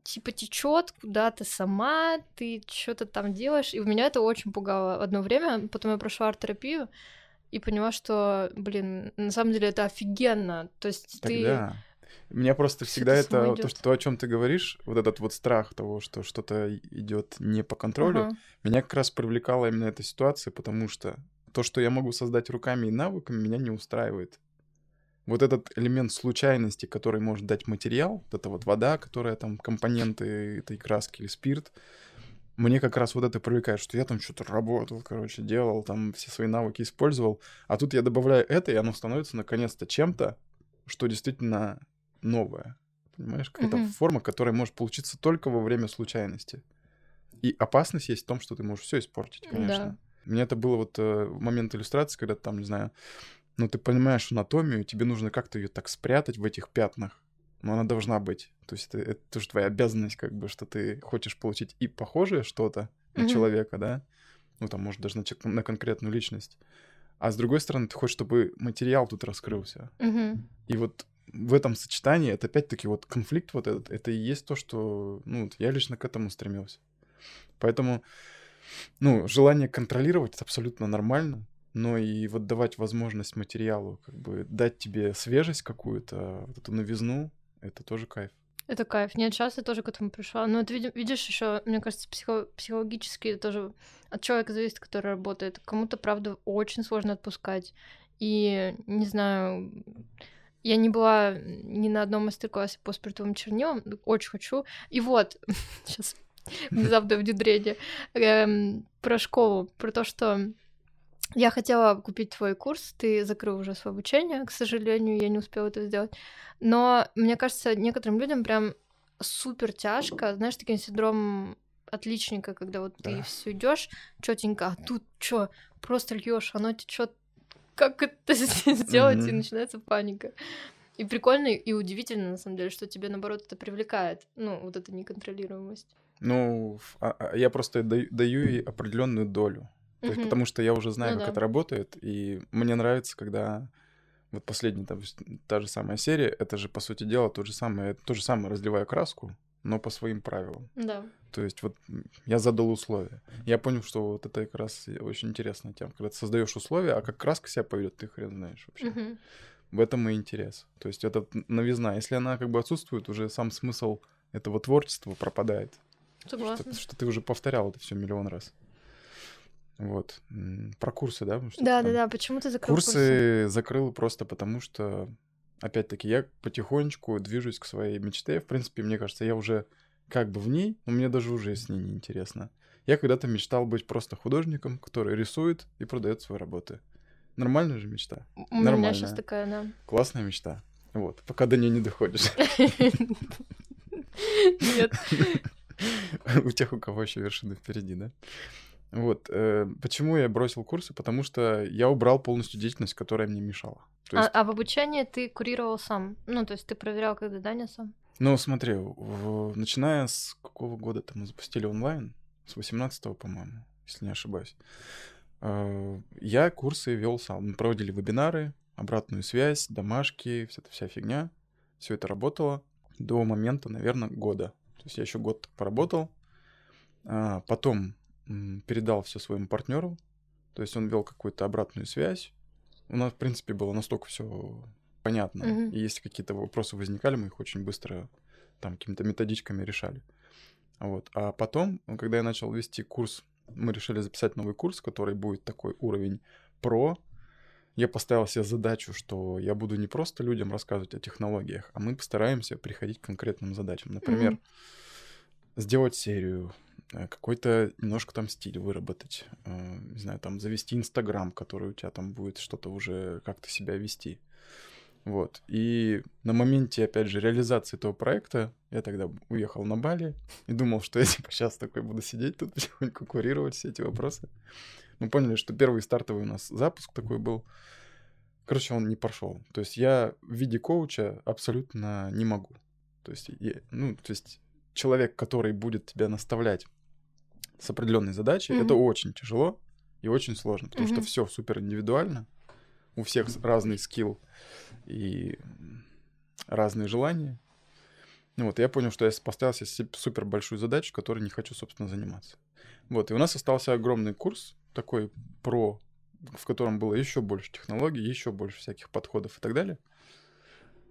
A: типа течет куда-то сама, ты что-то там делаешь. И у меня это очень пугало одно время. Потом я прошла арт-терапию и поняла, что, блин, на самом деле это офигенно. То есть
B: Тогда... ты меня просто всегда это, то, что, то, о чем ты говоришь, вот этот вот страх того, что что-то идет не по контролю, uh-huh. меня как раз привлекала именно эта ситуация, потому что то, что я могу создать руками и навыками, меня не устраивает. Вот этот элемент случайности, который может дать материал, вот эта вот вода, которая там компоненты этой краски или спирт, мне как раз вот это привлекает, что я там что-то работал, короче, делал, там все свои навыки использовал, а тут я добавляю это, и оно становится наконец-то чем-то, что действительно новая. Понимаешь, какая-то mm-hmm. форма, которая может получиться только во время случайности. И опасность есть в том, что ты можешь все испортить, конечно. Да. Меня это было вот э, момент иллюстрации, когда там, не знаю, ну ты понимаешь анатомию, тебе нужно как-то ее так спрятать в этих пятнах, но она должна быть. То есть это, это тоже твоя обязанность, как бы, что ты хочешь получить и похожее что-то на mm-hmm. человека, да, ну там, может, даже на, на конкретную личность. А с другой стороны, ты хочешь, чтобы материал тут раскрылся.
A: Mm-hmm.
B: И вот в этом сочетании это опять-таки вот конфликт вот этот, это и есть то, что, ну, я лично к этому стремился. Поэтому, ну, желание контролировать это абсолютно нормально, но и вот давать возможность материалу, как бы дать тебе свежесть какую-то, вот эту новизну, это тоже кайф.
A: Это кайф. Нет, сейчас я тоже к этому пришла. Но ты видишь, еще, мне кажется, психо психологически тоже от человека зависит, который работает. Кому-то, правда, очень сложно отпускать. И не знаю, я не была ни на одном мастер-классе по спиртовым чернилам, очень хочу. И вот, (laughs) сейчас (laughs) внезапное внедрение, эм, про школу, про то, что я хотела купить твой курс, ты закрыл уже свое обучение, к сожалению, я не успела это сделать. Но мне кажется, некоторым людям прям супер тяжко, знаешь, таким синдромом отличника, когда вот да. ты все идешь четенько, а тут что, просто льешь, оно течет как это (laughs) сделать, и
B: Мгм.
A: начинается паника. И прикольно, и удивительно, на самом деле, что тебе, наоборот, это привлекает. Ну, вот эта неконтролируемость.
B: Ну, а- а я просто даю ей определенную долю. То есть, потому что я уже знаю,
A: Ну
B: как
A: да.
B: это работает, и мне нравится, когда вот последняя, там, та же самая серия, это же, по сути дела, то же самое, то же самое разливаю краску, но по своим правилам.
A: Да.
B: То есть вот я задал условия. Я понял, что вот это как раз очень интересная тема. Когда ты создаешь условия, а как краска себя поведет, ты хрен знаешь вообще.
A: Мгм.
B: В этом и интерес. То есть это новизна. Если она как бы отсутствует, уже сам смысл этого творчества пропадает.
A: Согласна.
B: Что, что ты уже повторял это все миллион раз. Вот. Про курсы, да?
A: Да, да, да. Почему ты закрыл
B: Курсы,
A: курсы?
B: закрыл просто потому, что, опять-таки, я потихонечку движусь к своей мечте. В принципе, мне кажется, я уже как бы в ней, но мне даже уже с ней неинтересно. Я когда-то мечтал быть просто художником, который рисует и продает свои работы. Нормальная же мечта.
A: У меня
B: Нормальная.
A: сейчас такая, да.
B: Классная мечта. Вот, пока до нее не доходишь. (laughs)
A: Нет. (laughs)
B: У тех, у кого еще вершины впереди, да? Вот. э, Почему я бросил курсы? Потому что я убрал полностью деятельность, которая мне мешала. То
A: А,
B: есть,
A: а в обучении ты курировал сам? Ну, то есть ты проверял, как задание сам?
B: ну, смотри, в- начиная с какого года-то мы запустили онлайн? С 18 по-моему, если не ошибаюсь. Э, Я курсы вел сам. Мы проводили вебинары, обратную связь, домашки, вся эта вся фигня. Все это работало до момента, наверное, года. То есть я еще год поработал. А, Потом передал все своему партнеру. То есть он вел какую-то обратную связь. У нас, в принципе, было настолько все понятно.
A: Мгм.
B: И если какие-то вопросы возникали, мы их очень быстро там какими-то методичками решали. Вот. А потом, когда я начал вести курс, мы решили записать новый курс, который будет такой уровень про. Я поставил себе задачу, что я буду не просто людям рассказывать о технологиях, а мы постараемся приходить к конкретным задачам. Например,
A: Мгм.
B: сделать серию, какой-то немножко там стиль выработать, э, не знаю, там завести Инстаграм, который у тебя там будет что-то уже как-то себя вести. Вот. И на моменте, опять же, реализации этого проекта я тогда уехал на Бали (laughs) и думал, что я типа сейчас такой буду сидеть тут, (laughs) потихоньку курировать все эти вопросы. Мы поняли, что первый стартовый у нас запуск такой был. Короче, он не прошел. То есть я в виде коуча абсолютно не могу. То есть, я- ну, то есть человек, который будет тебя наставлять с определенной задачей, это
A: Мгм.
B: очень тяжело и очень сложно, потому что
A: Мгм.
B: все супер индивидуально, у всех разный скилл и разные желания. Ну вот, я понял, что я поставил себе супер большую задачу, которой не хочу, собственно, заниматься. Вот, и у нас остался огромный курс, такой про, в котором было еще больше технологий, еще больше всяких подходов и так далее.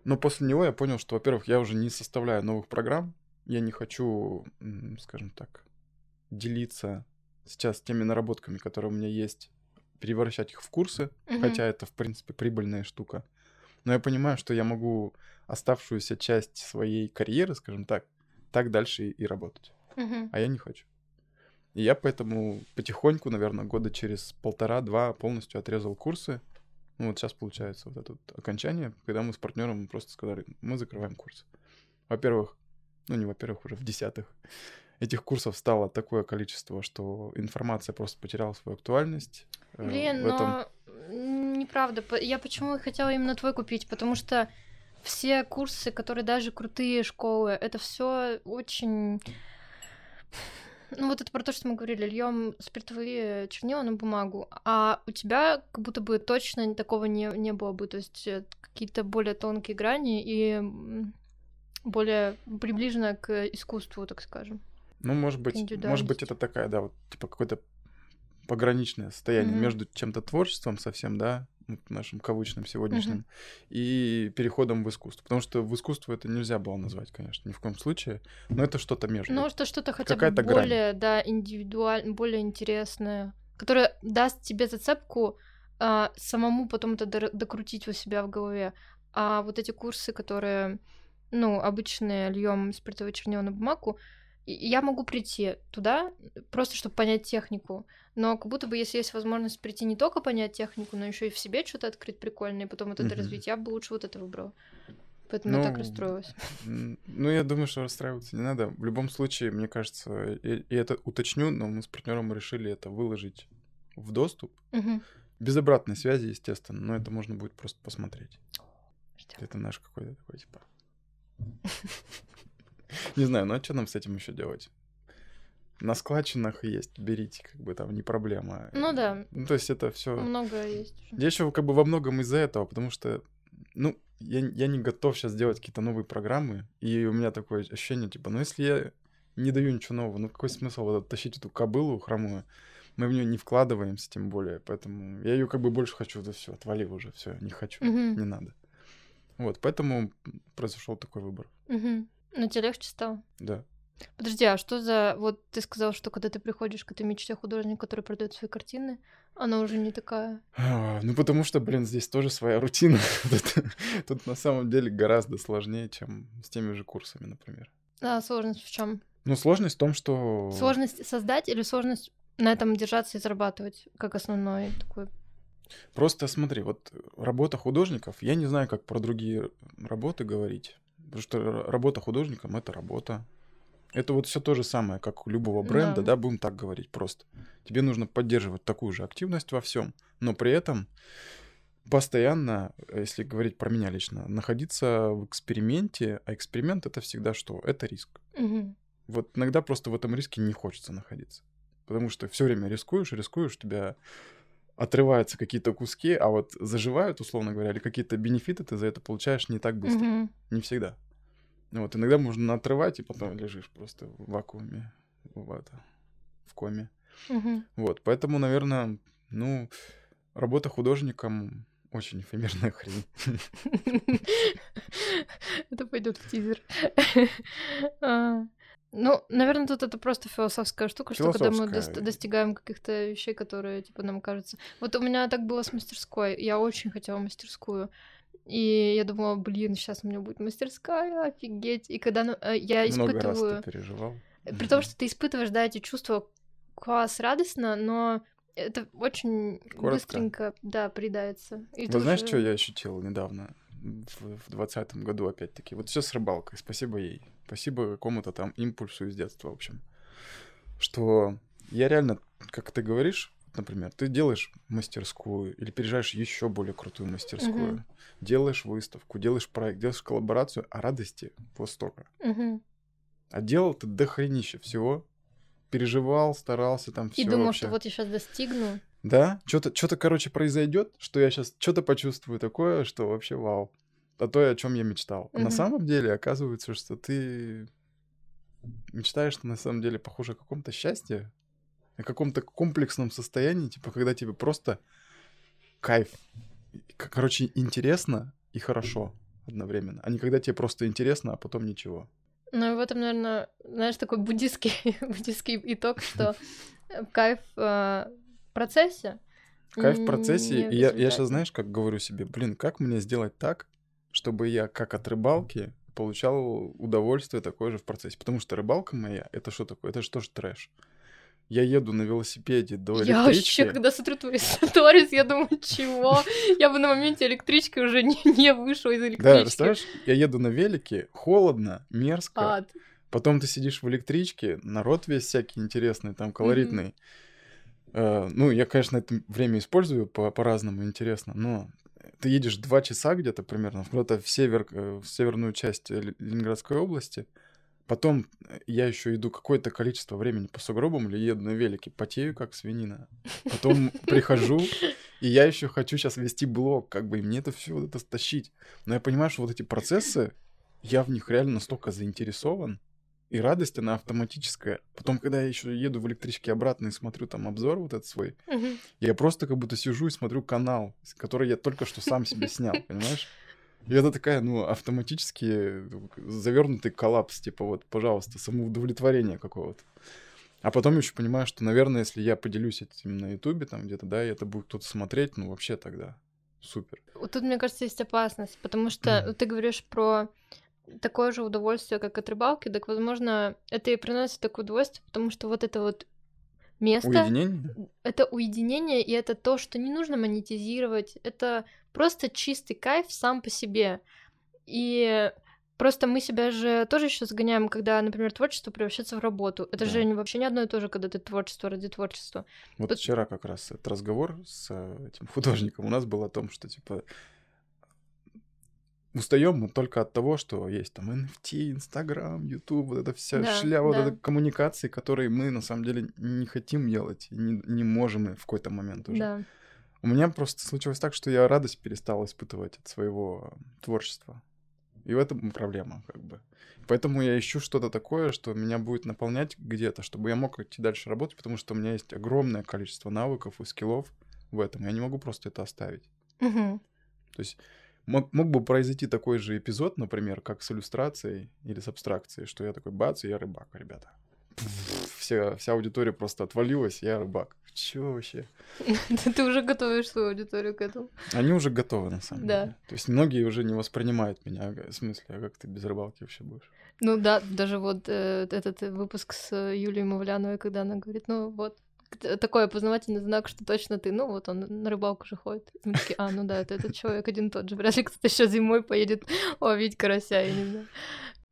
B: Но после него я понял, что, во-первых, я уже не составляю новых программ, я не хочу, скажем так, делиться сейчас теми наработками, которые у меня есть, перевращать их в курсы,
A: Мгм.
B: хотя это, в принципе, прибыльная штука. Но я понимаю, что я могу оставшуюся часть своей карьеры, скажем так, так дальше и, работать.
A: Мгм.
B: А я не хочу. И я поэтому потихоньку, наверное, года через полтора-два полностью отрезал курсы. Ну вот сейчас получается вот это вот окончание, когда мы с партнером просто сказали, мы закрываем курсы. Во-первых, ну не во-первых, уже в десятых, этих курсов стало такое количество, что информация просто потеряла свою актуальность. Э,
A: Блин,
B: в этом
A: но неправда. Я почему и хотела именно твой купить, потому что все курсы, которые даже крутые школы, это все очень... Ну, вот это про то, что мы говорили, льем спиртовые чернила на бумагу, а у тебя как будто бы точно такого не, не было бы, то есть э, какие-то более тонкие грани и более приближено к искусству, так скажем.
B: Ну, может быть, может быть, это такая, да, вот, типа, какое-то пограничное состояние
A: Мгм.
B: между чем-то творчеством совсем, да, нашим кавычным сегодняшним, и переходом в искусство. Потому что в искусство это нельзя было назвать, конечно, ни в коем случае, но это что-то между.
A: Ну, что что-то хотя бы
B: Какая-то грань.
A: более, да, индивидуально, более интересное, которое даст тебе зацепку а, самому потом это докрутить у себя в голове. А вот эти курсы, которые, ну, обычные льем спиртовые чернила на бумагу, я могу прийти туда, просто чтобы понять технику. Но как будто бы, если есть возможность прийти не только понять технику, но еще и в себе что-то открыть прикольное, и потом вот это
B: Мгм.
A: развить, я бы лучше вот это выбрала. Поэтому я так
B: Ну,
A: расстроилась.
B: Ну, я думаю, что расстраиваться не надо. В любом случае, мне кажется, и, и это уточню, но мы с партнером решили это выложить в доступ.
A: Мгм.
B: Без обратной связи, естественно, но это можно будет просто посмотреть.
A: Ждём.
B: Это наш какой-то такой, типа... (laughs) (laughs) Не знаю, ну а что нам с этим еще делать? На складчинах есть, берите, как бы там не проблема.
A: Ну да.
B: Ну, то есть это все.
A: Много есть.
B: Я еще как бы во многом из-за этого, потому что, ну, я, я не готов сейчас делать какие-то новые программы, и у меня такое ощущение, типа, ну, если я не даю ничего нового, ну, какой смысл вот тащить эту кобылу хромую? Мы в нее не вкладываемся, тем более, поэтому я ее как бы больше хочу, да все, отвали уже, все, не хочу,
A: Мгм.
B: не надо. Вот, поэтому произошел такой выбор,
A: Мгм. Ну, тебе легче стало?
B: да.
A: Подожди, а что за... Вот ты сказал, что когда ты приходишь к этой мечте художника, который продает свои картины, она уже не такая...
B: А, Ну, потому что, блин, здесь тоже своя рутина. (laughs) Тут, тут на самом деле гораздо сложнее, чем с теми же курсами, например.
A: А сложность в чем?
B: Ну, сложность в том, что...
A: Сложность создать или сложность на этом держаться и зарабатывать, как основной такой...
B: Просто смотри, вот работа художников, я не знаю, как про другие работы говорить, потому что работа художником — это работа. Это вот все то же самое, как у любого бренда,
A: Да.
B: да, будем так говорить просто. Тебе нужно поддерживать такую же активность во всем, но при этом постоянно, э, если говорить про меня лично, находиться в эксперименте, а эксперимент это всегда что? Это риск.
A: Мгм.
B: Вот иногда просто в этом риске не хочется находиться. Потому что все время рискуешь, рискуешь, тебя отрываются какие-то куски, а вот заживают, условно говоря, или какие-то бенефиты ты за это получаешь не так быстро.
A: Мгм.
B: Не всегда. Ну Вот, иногда можно отрывать, и потом лежишь просто в вакууме, в, это, в коме.
A: Мгм.
B: Вот, поэтому, наверное, ну, работа художником очень эфемерная (laughs) хрень. (laughs)
A: Это пойдет в тизер. (laughs) Ну, наверное, тут это просто философская штука, что когда мы
B: Философская.
A: дос- достигаем каких-то вещей, которые, типа, нам кажутся... Вот у меня так было с мастерской. Я очень хотела мастерскую. И я думала, блин, сейчас у меня будет мастерская, офигеть. И когда ну, э, я
B: Много раз
A: испытываю...
B: ты переживал.
A: При том, что ты испытываешь, да, эти чувства класс, радостно, но это очень
B: Коротко.
A: быстренько, да, придается. И
B: знаешь,
A: уже-
B: что я ощутил недавно, в двадцатом году опять-таки? Вот все с рыбалкой, спасибо ей. Спасибо какому-то там импульсу из детства, в общем. Что я реально, как ты говоришь, например, ты делаешь мастерскую или переезжаешь еще более крутую мастерскую,
A: Мгм.
B: делаешь выставку, делаешь проект, делаешь коллаборацию, а радости вот столько.
A: Мгм.
B: А делал ты дохренище всего, переживал, старался там все
A: И думал, что вот я сейчас достигну.
B: да, что-то, что-то, короче, произойдет, что я сейчас что-то почувствую такое, что вообще вау. А то, о чем я мечтал. А на
A: Мгм.
B: самом деле оказывается, что ты мечтаешь на самом деле похоже о каком-то счастье, о каком-то комплексном состоянии, типа, когда тебе просто кайф. Короче, интересно и хорошо одновременно, а не когда тебе просто интересно, а потом ничего.
A: Ну и в этом, наверное, знаешь, такой буддийский, (laughs) буддийский итог, что (laughs) кайф э, в процессе.
B: Кайф в процессе, и я, сейчас, знаешь, как говорю себе, блин, как мне сделать так, чтобы я, как от рыбалки, получал удовольствие такое же в процессе. Потому что рыбалка моя, это что такое? Это же тоже трэш. Я еду на велосипеде до
A: Я
B: электрички.
A: вообще, когда смотрю твои (laughs) сторис, я думаю, чего? Я бы на моменте электрички уже не, не вышла из
B: Да,
A: электрички.
B: представляешь, я еду на велике, холодно, мерзко.
A: Ад.
B: Потом ты сидишь в электричке, народ весь всякий интересный, там, колоритный. Э, ну, я, конечно, это время использую по- по-разному, интересно, но ты едешь два часа где-то примерно, куда-то в, север, э, в северную часть Ле- Ленинградской области. Потом э, я еще иду какое-то количество времени по сугробам или еду на велике, потею как свинина. Потом прихожу, и я еще хочу сейчас вести блог, как бы, и мне это все вот это стащить. Но я понимаю, что вот эти процессы, я в них реально настолько заинтересован, и радость, она автоматическая. Потом, когда я еще еду в электричке обратно и смотрю там обзор вот этот свой,
A: Мгм.
B: я просто как будто сижу и смотрю канал, который я только что сам себе (laughs) снял, понимаешь? И это такая, ну, автоматически завернутый коллапс, типа вот, пожалуйста, самоудовлетворение какого-то. А потом еще понимаю, что, наверное, если я поделюсь этим на Ютубе, там где-то, да, и это будет кто-то смотреть, ну, вообще тогда супер.
A: Тут, мне кажется, есть опасность, потому что ты говоришь про такое же удовольствие, как от рыбалки, так, возможно, это и приносит такое удовольствие, потому что вот это вот место,
B: Уединение?
A: это уединение, и это то, что не нужно монетизировать, это просто чистый кайф сам по себе. И Просто мы себя же тоже еще загоняем, когда, например, творчество превращается в работу. Это
B: Да.
A: же вообще не одно и то же, когда ты творчество ради творчества.
B: Вот
A: Тут-
B: вчера как раз этот разговор с э, этим (laughs) художником у нас был о том, что типа устаем мы только от того, что есть там NFT, Instagram, YouTube, вот эта вся
A: Да,
B: шляпа, вот
A: да.
B: эта коммуникации, которые мы на самом деле не хотим делать, не, не можем и в какой-то момент уже.
A: Да.
B: У меня просто случилось так, что я радость перестал испытывать от своего творчества. И в этом проблема, как бы. Поэтому я ищу что-то такое, что меня будет наполнять где-то, чтобы я мог идти дальше работать, потому что у меня есть огромное количество навыков и скиллов в этом. Я не могу просто это оставить.
A: Мгм.
B: То есть мог, мог бы произойти такой же эпизод, например, как с иллюстрацией или с абстракцией, что я такой, бац, и я рыбак, ребята. Вся, вся аудитория просто отвалилась, я рыбак. Чё вообще? (laughs)
A: Ты уже готовишь свою аудиторию к этому.
B: Они уже готовы, на самом
A: Да.
B: деле. То есть многие уже не воспринимают меня. В смысле, а как ты без рыбалки вообще будешь?
A: Ну да, даже вот э, этот выпуск с э, Юлией Мавляновой, когда она говорит, ну вот, такой опознавательный знак, что точно ты, ну вот он на рыбалку же ходит. Мы такие, а, ну да, это этот человек один тот же. Вряд ли кто-то еще зимой поедет ловить карася, я не знаю.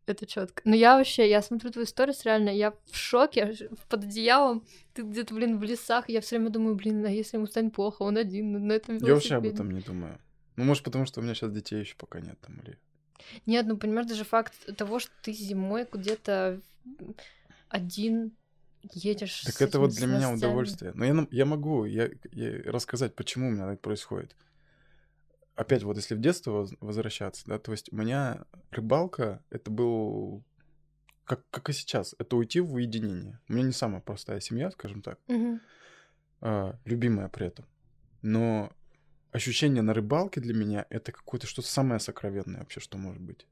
A: Это четко. Но я вообще, я смотрю твою сторис, реально, я в шоке, под одеялом, ты где-то, блин, в лесах, я все время думаю, блин, а если ему станет плохо, он один на этом
B: Я вообще об
A: велосипеде».
B: этом не думаю. Ну, может, потому что у меня сейчас детей еще пока нет там или.
A: Нет, ну понимаешь, даже факт того, что ты зимой где-то один едешь.
B: Так это вот для меня удовольствие. Но я, я могу я, я рассказать, почему у меня так происходит. Опять вот если в детство воз- возвращаться, да, то есть у меня рыбалка, это был, как, как и сейчас, это уйти в уединение. У меня не самая простая семья, скажем так, а, любимая при этом. Но ощущение на рыбалке для меня это какое-то что-то самое сокровенное вообще, что может быть.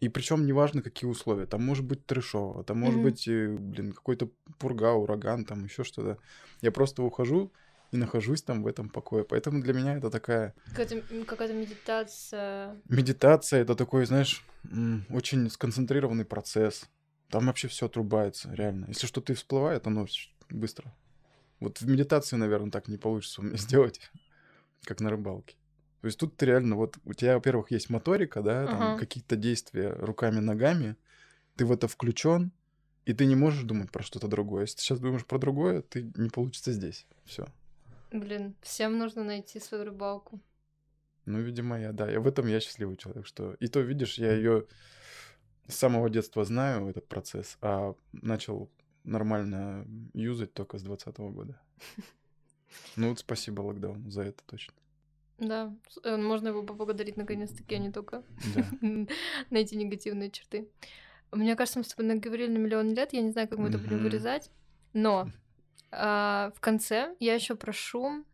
B: И причем неважно, какие условия. Там может быть трешово, там может
A: Мгм.
B: быть, э, блин, какой-то пурга, ураган, там еще что-то. Я просто ухожу и нахожусь там в этом покое. Поэтому для меня это такая
A: Какая-то, м, какая-то медитация.
B: медитация, это такой, знаешь, очень сконцентрированный процесс. Там вообще все отрубается, реально. Если что-то и всплывает, оно быстро. Вот в медитации, наверное, так не получится у меня (laughs) сделать, как на рыбалке. То есть тут ты реально, вот у тебя, во-первых, есть моторика, да, там
A: Ага.
B: какие-то действия руками, ногами, ты в это включен, и ты не можешь думать про что-то другое. Если ты сейчас думаешь про другое, ты не получится здесь. Все.
A: Блин, всем нужно найти свою рыбалку.
B: Ну, видимо, я, да. Я в этом я счастливый человек, что... И то, видишь, я ее с самого детства знаю, этот процесс, а начал нормально юзать только с 2020 года. (laughs) Ну вот спасибо локдауну за это точно.
A: Да, э, можно его поблагодарить наконец-таки, а не только
B: Да. (laughs)
A: найти негативные черты. Мне кажется, мы с тобой наговорили на миллион лет, я не знаю, как мы это будем вырезать, но (laughs) а, в конце я еще прошу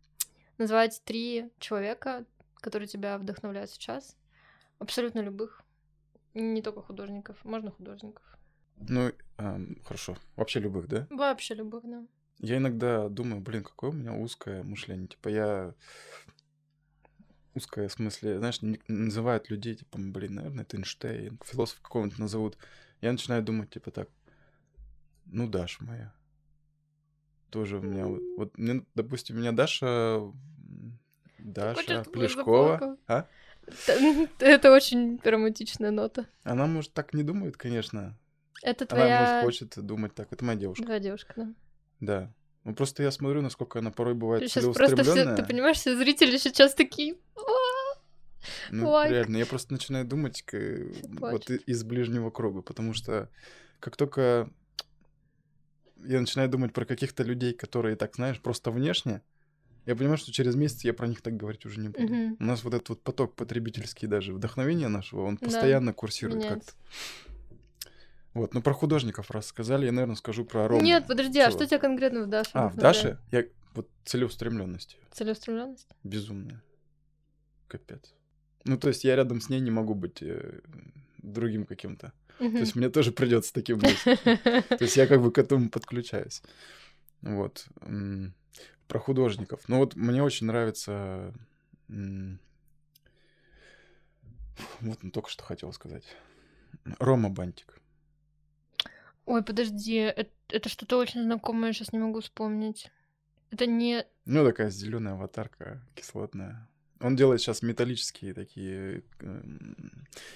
A: назвать три человека, которые тебя вдохновляют сейчас, абсолютно любых, не только художников, можно художников,
B: Ну, ам, хорошо. Вообще любых, да?
A: вообще любых, да.
B: Я иногда думаю, блин, какое у меня узкое мышление. Типа я... Узкое в смысле, знаешь, называют людей, типа, блин, наверное, это Эйнштейн, философ какого-нибудь назовут. Я начинаю думать, типа, так, ну, Даша моя. Тоже у меня... Вот, вот мне, допустим, у меня Даша... Даша Плешкова. А? (laughs)
A: Это очень романтичная нота.
B: Она, может, так не думает, конечно.
A: Это
B: Она, может,
A: твоя...
B: хочет думать так. Это моя девушка.
A: Твоя девушка, да.
B: Да. Ну, просто я смотрю, насколько она порой бывает
A: просто все,
B: целеустремленная.
A: ты понимаешь, все зрители сейчас такие... «А,
B: Ну,
A: Лайк.
B: реально, я просто начинаю думать вот из ближнего круга, потому что как только я начинаю думать про каких-то людей, которые так, знаешь, просто внешне, я понимаю, что через месяц я про них так говорить уже не буду.
A: Мгм.
B: У нас вот этот вот поток потребительский даже вдохновения нашего, он
A: Да,
B: постоянно курсирует
A: меняется.
B: как-то. Вот, ну про художников раз сказали, я, наверное, скажу про Рому.
A: Нет, подожди, а что тебя конкретно в Даше
B: А, в? Даше я вот целеустремленность
A: Целеустремленность?
B: безумная. Капец. Ну, то есть я рядом с ней не могу быть э, другим каким-то. То есть мне тоже придется таким быть. (laughs) То есть я как бы к этому подключаюсь. Вот. Про художников. Ну вот мне очень нравится... Вот ну, только что хотел сказать. Рома Бантик.
A: Ой, подожди, это, это что-то очень знакомое, я сейчас не могу вспомнить. Это не...
B: Ну, такая зеленая аватарка, кислотная. Он делает сейчас металлические такие э,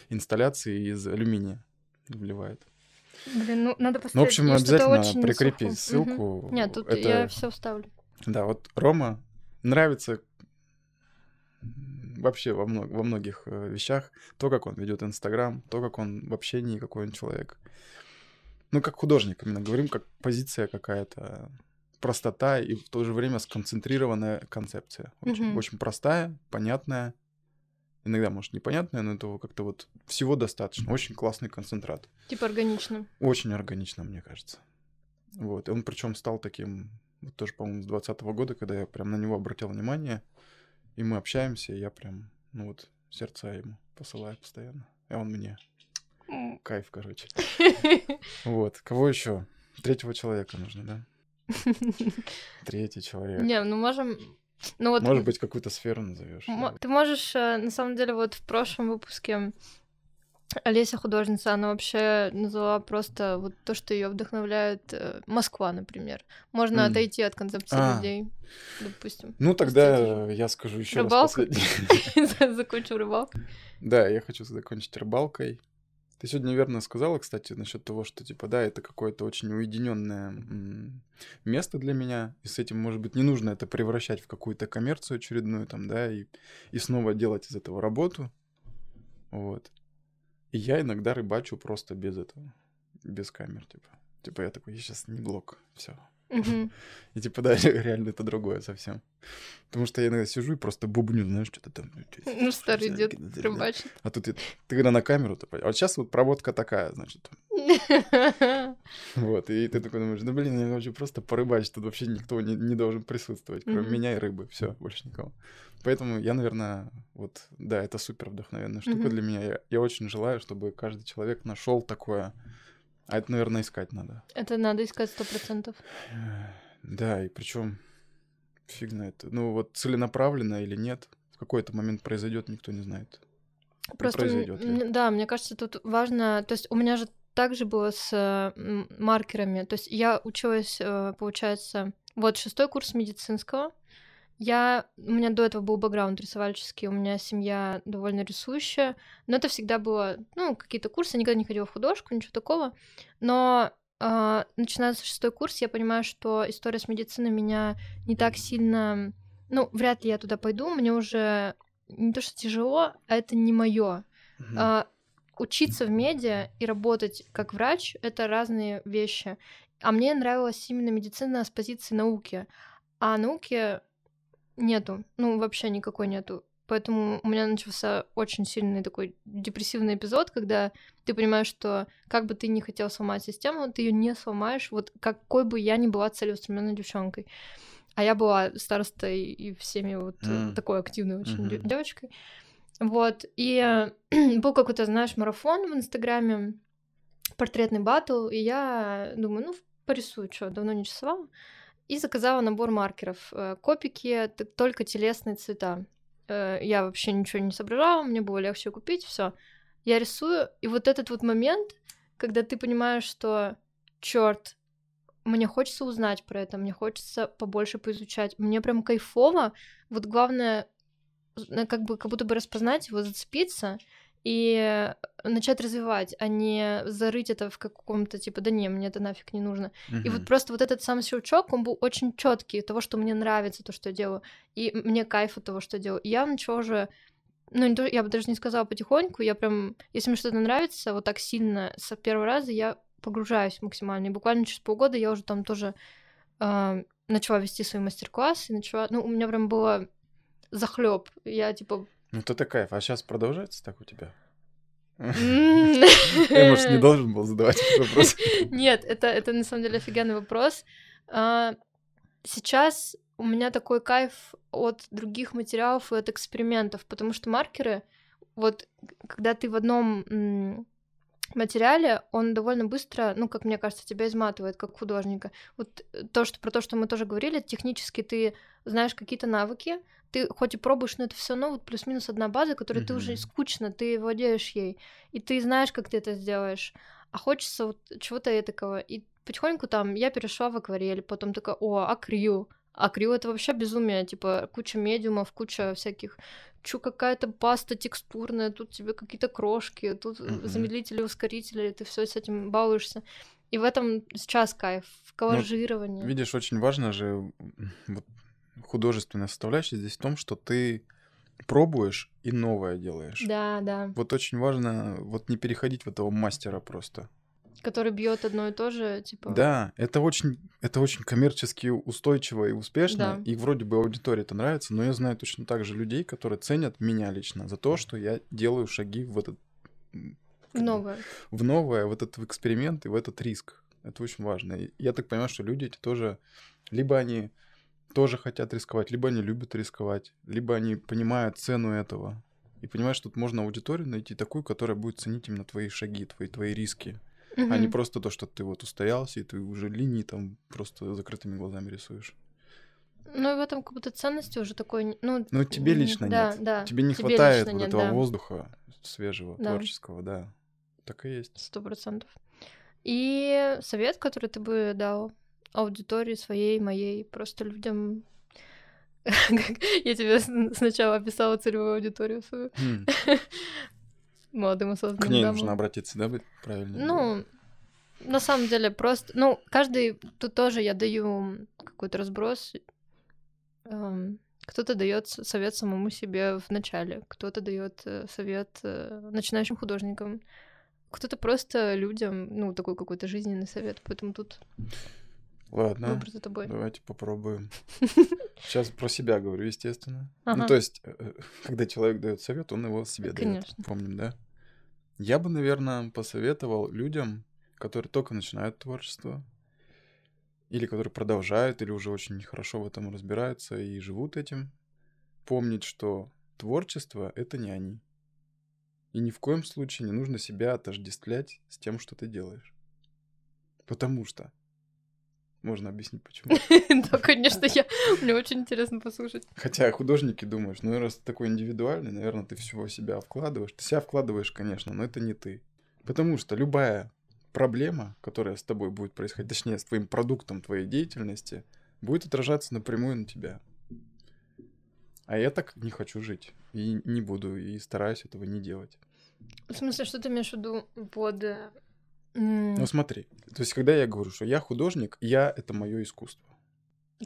B: инсталляции из алюминия, вливает.
A: Блин, ну надо посмотреть.
B: Ну, в общем,
A: я
B: обязательно прикрепи
A: слуху.
B: ссылку.
A: Мгм. Нет, тут
B: Это-
A: я все вставлю.
B: Да, вот Рома нравится вообще во, мно- во многих э, вещах то, как он ведет Инстаграм, то, как он в общении, какой он человек. Ну, как художник именно говорим, как позиция какая-то, простота и в то же время сконцентрированная концепция. Очень,
A: Мгм.
B: очень простая, понятная. Иногда, может, непонятная, но этого как-то вот всего достаточно. Очень классный концентрат.
A: Типа органично.
B: Очень органично, мне кажется. Вот. И он причем стал таким, вот тоже, по-моему, с 20 года, когда я прям на него обратил внимание, и мы общаемся, и я прям, ну вот, сердца ему посылаю постоянно. И он мне.
A: М.
B: Кайф, короче. (laughs) Вот. Кого еще? Третьего человека нужно, да? (laughs) Третий человек.
A: Не, ну можем... Ну вот
B: Может быть, какую-то сферу назовешь.
A: Мо- Ты можешь, э, на самом деле, вот в прошлом выпуске Олеся художница, она вообще назвала просто вот то, что ее вдохновляет э, Москва, например. Можно
B: М.
A: отойти от концепции
B: А.
A: людей, допустим.
B: Ну, тогда
A: Простите.
B: я скажу еще раз
A: Рыбалку?
B: последний. (laughs)
A: Закончил рыбалку.
B: Да, я хочу закончить рыбалкой. Ты сегодня верно сказала, кстати, насчет того, что, типа, да, это какое-то очень уединенное место для меня, и с этим, может быть, не нужно это превращать в какую-то коммерцию очередную, там, да, и, и снова делать из этого работу. Вот. И я иногда рыбачу просто без этого, без камер, типа. Типа я такой, я сейчас не блок, все. И типа, да, (laughs) реально это другое совсем. Потому что я иногда сижу и просто бубню, знаешь, что-то там.
A: Ну, старый дед рыбачит.
B: А тут и- ты когда на камеру, понятно. А вот сейчас вот проводка такая, значит. (laughs) Вот, и ты такой думаешь, ну блин, я хочу просто порыбачить, тут вообще никто не, не должен присутствовать, кроме меня и рыбы, все, больше никого. Поэтому я, наверное, вот, да, это супер вдохновенная штука для меня. Я, я очень желаю, чтобы каждый человек нашел такое. А это, наверное, искать надо.
A: Это надо искать сто процентов.
B: Да, и причем фиг знает. Ну вот целенаправленно или нет, в какой-то момент произойдет, никто не знает.
A: Просто,
B: произойдёт ли?
A: да, мне кажется, тут важно... То есть у меня же также было с э, маркерами. То есть я училась, э, получается, вот шестой курс медицинского. Я... У меня до этого был бэкграунд рисовальческий, у меня семья довольно рисующая, но это всегда было, ну, какие-то курсы, я никогда не ходила в художку, ничего такого. Но э, начиная с шестой курс, я понимаю, что история с медициной меня не так сильно... Ну, вряд ли я туда пойду, мне уже не то, что тяжело, а это не мое.
B: Мгм.
A: А, учиться в медиа и работать как врач это разные вещи. А мне нравилась именно медицина с позиции науки. А науки нету. Ну, вообще никакой нету. Поэтому у меня начался очень сильный такой депрессивный эпизод, когда ты понимаешь, что как бы ты ни хотел сломать систему, ты ее не сломаешь, вот какой бы я ни была целеустремленной девчонкой. А я была старостой и всеми вот
B: М.
A: такой активной очень
B: Мгм.
A: девочкой. Вот. И (clears throat) был какой-то, знаешь, марафон в Инстаграме, портретный батл, и я думаю, ну, порисую, что, давно не рисовала. И заказала набор маркеров. Э, Копики, только телесные цвета. Э, Я вообще ничего не соображала, мне было легче купить, все. Я рисую, и вот этот вот момент, когда ты понимаешь, что, черт, мне хочется узнать про это, мне хочется побольше поизучать. Мне прям кайфово. Вот главное, как бы как будто бы распознать его, зацепиться и начать развивать, а не зарыть это в каком-то типа, да не, мне это нафиг не нужно. И вот просто вот этот сам щелчок, он был очень четкий, того, что мне нравится то, что я делаю, и мне кайф от того, что я делаю. И я начала уже, ну, не то- я бы даже не сказала потихоньку, я прям, если мне что-то нравится, вот так сильно с первого раза я погружаюсь максимально. И буквально через полгода я уже там тоже а, начала вести свои мастер-классы, начала, ну, у меня прям было захлеб. Я типа...
B: Ну, это кайф. А сейчас продолжается так у тебя?
A: «М,
B: Я, может, не должен был задавать этот вопрос. (laughs)
A: Нет, это, это на самом деле офигенный вопрос. А, Сейчас у меня такой кайф от других материалов и от экспериментов, потому что маркеры, вот когда ты в одном материале, он довольно быстро, ну, как мне кажется, тебя изматывает как художника. Вот э, то, что про то, что мы тоже говорили, технически ты знаешь какие-то навыки, ты хоть и пробуешь, но это все равно вот плюс-минус одна база, которой ты уже скучно, ты владеешь ей, и ты знаешь, как ты это сделаешь. А хочется вот чего-то этакого. И потихоньку там я перешла в акварель, потом такая, о, акрил, А крио это вообще безумие, типа куча медиумов, куча всяких чу какая-то паста текстурная, тут тебе какие-то крошки, тут
B: Мгм.
A: замедлители, ускорители, ты все с этим балуешься. И в этом сейчас кайф, в коллажировании.
B: Видишь, очень важно же вот, художественная составляющая здесь в том, что ты пробуешь и новое делаешь.
A: Да, да.
B: Вот очень важно вот не переходить в этого мастера просто.
A: Который бьет одно и то же, типа.
B: Да, это очень, это очень коммерчески устойчиво и успешно,
A: Да.
B: и вроде бы аудитории это нравится, но я знаю точно так же людей, которые ценят меня лично за то, что я делаю шаги в этот бы,
A: Новое.
B: в новое, в этот в эксперимент и в этот риск. Это очень важно. И я так понимаю, что люди эти тоже либо они тоже хотят рисковать, либо они любят рисковать, либо они понимают цену этого и понимают, что тут можно аудиторию найти такую, которая будет ценить именно твои шаги, твои, твои риски, а не просто то, что ты вот устоялся, и ты уже линии там просто закрытыми глазами рисуешь.
A: Ну и в этом как будто ценности уже такой, ну...
B: Ну, тебе лично
A: да,
B: нет.
A: Да,
B: Тебе не хватает
A: лично
B: вот
A: нет,
B: этого
A: да,
B: воздуха свежего,
A: Да.
B: творческого, да. Так и есть.
A: Сто процентов. И совет, который ты бы дал аудитории своей, моей, просто людям... (laughs) Я тебе сначала описала целевую аудиторию свою. (laughs) Молодым
B: К
A: осознанным
B: ней
A: дамам.
B: нужно обратиться, да, правильно?
A: Ну, на самом деле, просто... Ну, каждый... Тут тоже я даю какой-то разброс. Эм, Кто-то дает совет самому себе в начале, кто-то дает э, совет э, начинающим художникам, кто-то просто людям, ну, такой какой-то жизненный совет. Поэтому тут
B: Ладно.
A: выбор за тобой.
B: Давайте попробуем. (laughs) Сейчас про себя говорю, естественно. Ну,
A: Ага.
B: то есть, э, когда человек дает совет, он его себе дает. Помним, да? Я бы, наверное, посоветовал людям, которые только начинают творчество, или которые продолжают, или уже очень хорошо в этом разбираются и живут этим, помнить, что творчество — это не они. И ни в коем случае не нужно себя отождествлять с тем, что ты делаешь. Потому что... Можно объяснить, почему. (laughs)
A: Да, конечно, я... Мне очень интересно послушать.
B: Хотя художники думаешь, ну раз ты такой индивидуальный, наверное, ты всего себя вкладываешь. Ты себя вкладываешь, конечно, но это не ты. Потому что любая проблема, которая с тобой будет происходить, точнее, с твоим продуктом твоей деятельности, будет отражаться напрямую на тебя. А я так не хочу жить. И не буду, и стараюсь этого не делать.
A: В смысле, что ты имеешь в виду под... м,
B: Ну смотри, то есть когда я говорю, что я художник, я — это мое искусство.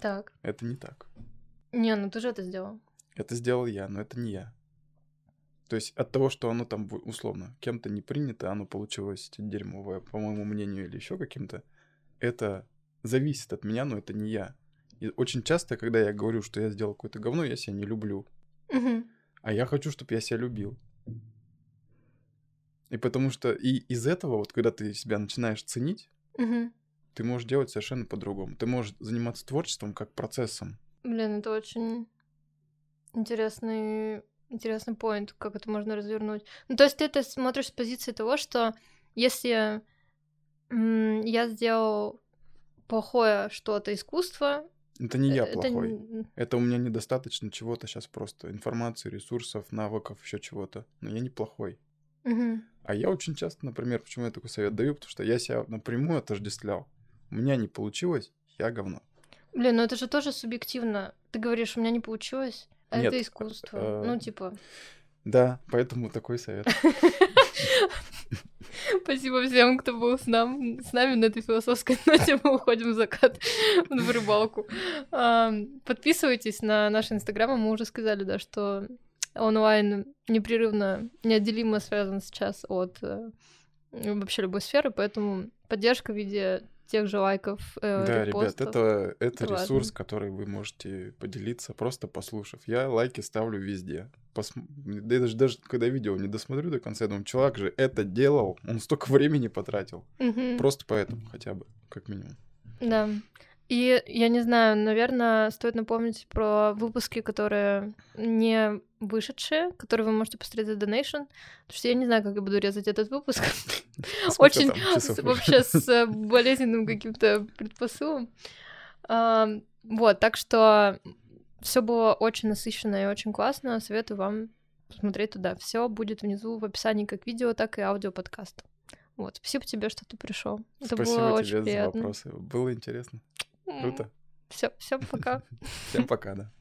A: Так.
B: Это не так.
A: Не, ну ты же это сделал.
B: Это сделал я, но это не я. То есть от того, что оно там условно кем-то не принято, оно получилось дерьмовое, по моему мнению, или еще каким-то, это зависит от меня, но это не я. И очень часто, когда я говорю, что я сделал какое-то говно, я себя не люблю.
A: Мгм.
B: А я хочу, чтобы я себя любил. И потому что и из этого, вот когда ты себя начинаешь ценить,
A: Мгм.
B: ты можешь делать совершенно по-другому. Ты можешь заниматься творчеством как процессом.
A: Блин, это очень интересный, интересный поинт, как это можно развернуть. Ну, то есть ты это смотришь с позиции того, что если я сделал плохое что-то искусство,
B: Это не я
A: это
B: плохой. Это у меня недостаточно чего-то сейчас просто. Информации, ресурсов, навыков, еще чего-то. Но я не
A: Мгм.
B: А я очень часто, например, почему я такой совет даю, потому что я себя напрямую отождествлял. У меня не получилось, я говно.
A: Блин, ну это же тоже субъективно. Ты говоришь, у меня не получилось, а
B: Нет,
A: это искусство.
B: э,
A: Ну, типа,
B: Да, поэтому такой совет. (laughs)
A: спасибо всем, кто был с, нам, с нами на этой философской (laughs) ноте. Мы уходим в закат, (laughs) в рыбалку. Подписывайтесь на наш инстаграм. Мы уже сказали, да, что онлайн непрерывно, неотделимо связан сейчас от э, вообще любой сферы, поэтому поддержка в виде тех же лайков, э,
B: Да, ребят, это, это ресурс,
A: важно.
B: который вы можете поделиться, просто послушав. Я лайки ставлю везде. Да я даже, даже когда видео не досмотрю до конца, я думаю, чувак же это делал, он столько времени потратил.
A: Мгм.
B: Просто поэтому хотя бы, как минимум.
A: Да. И я не знаю, наверное, стоит напомнить про выпуски, которые не вышедшие, которые вы можете посмотреть за donation, потому что я не знаю, как я буду резать этот выпуск. (laughs) Очень вообще с (laughs) болезненным каким-то предпосылом. Ам, Вот, так что все было очень насыщенно и очень классно. Советую вам посмотреть туда. Все будет внизу в описании как видео, так и аудио подкаста. Вот, спасибо тебе, что ты пришел. Это
B: Спасибо
A: было
B: тебе
A: очень
B: за
A: приятно.
B: вопросы. Было интересно. Круто.
A: Все, всем пока. (laughs)
B: Всем пока, да.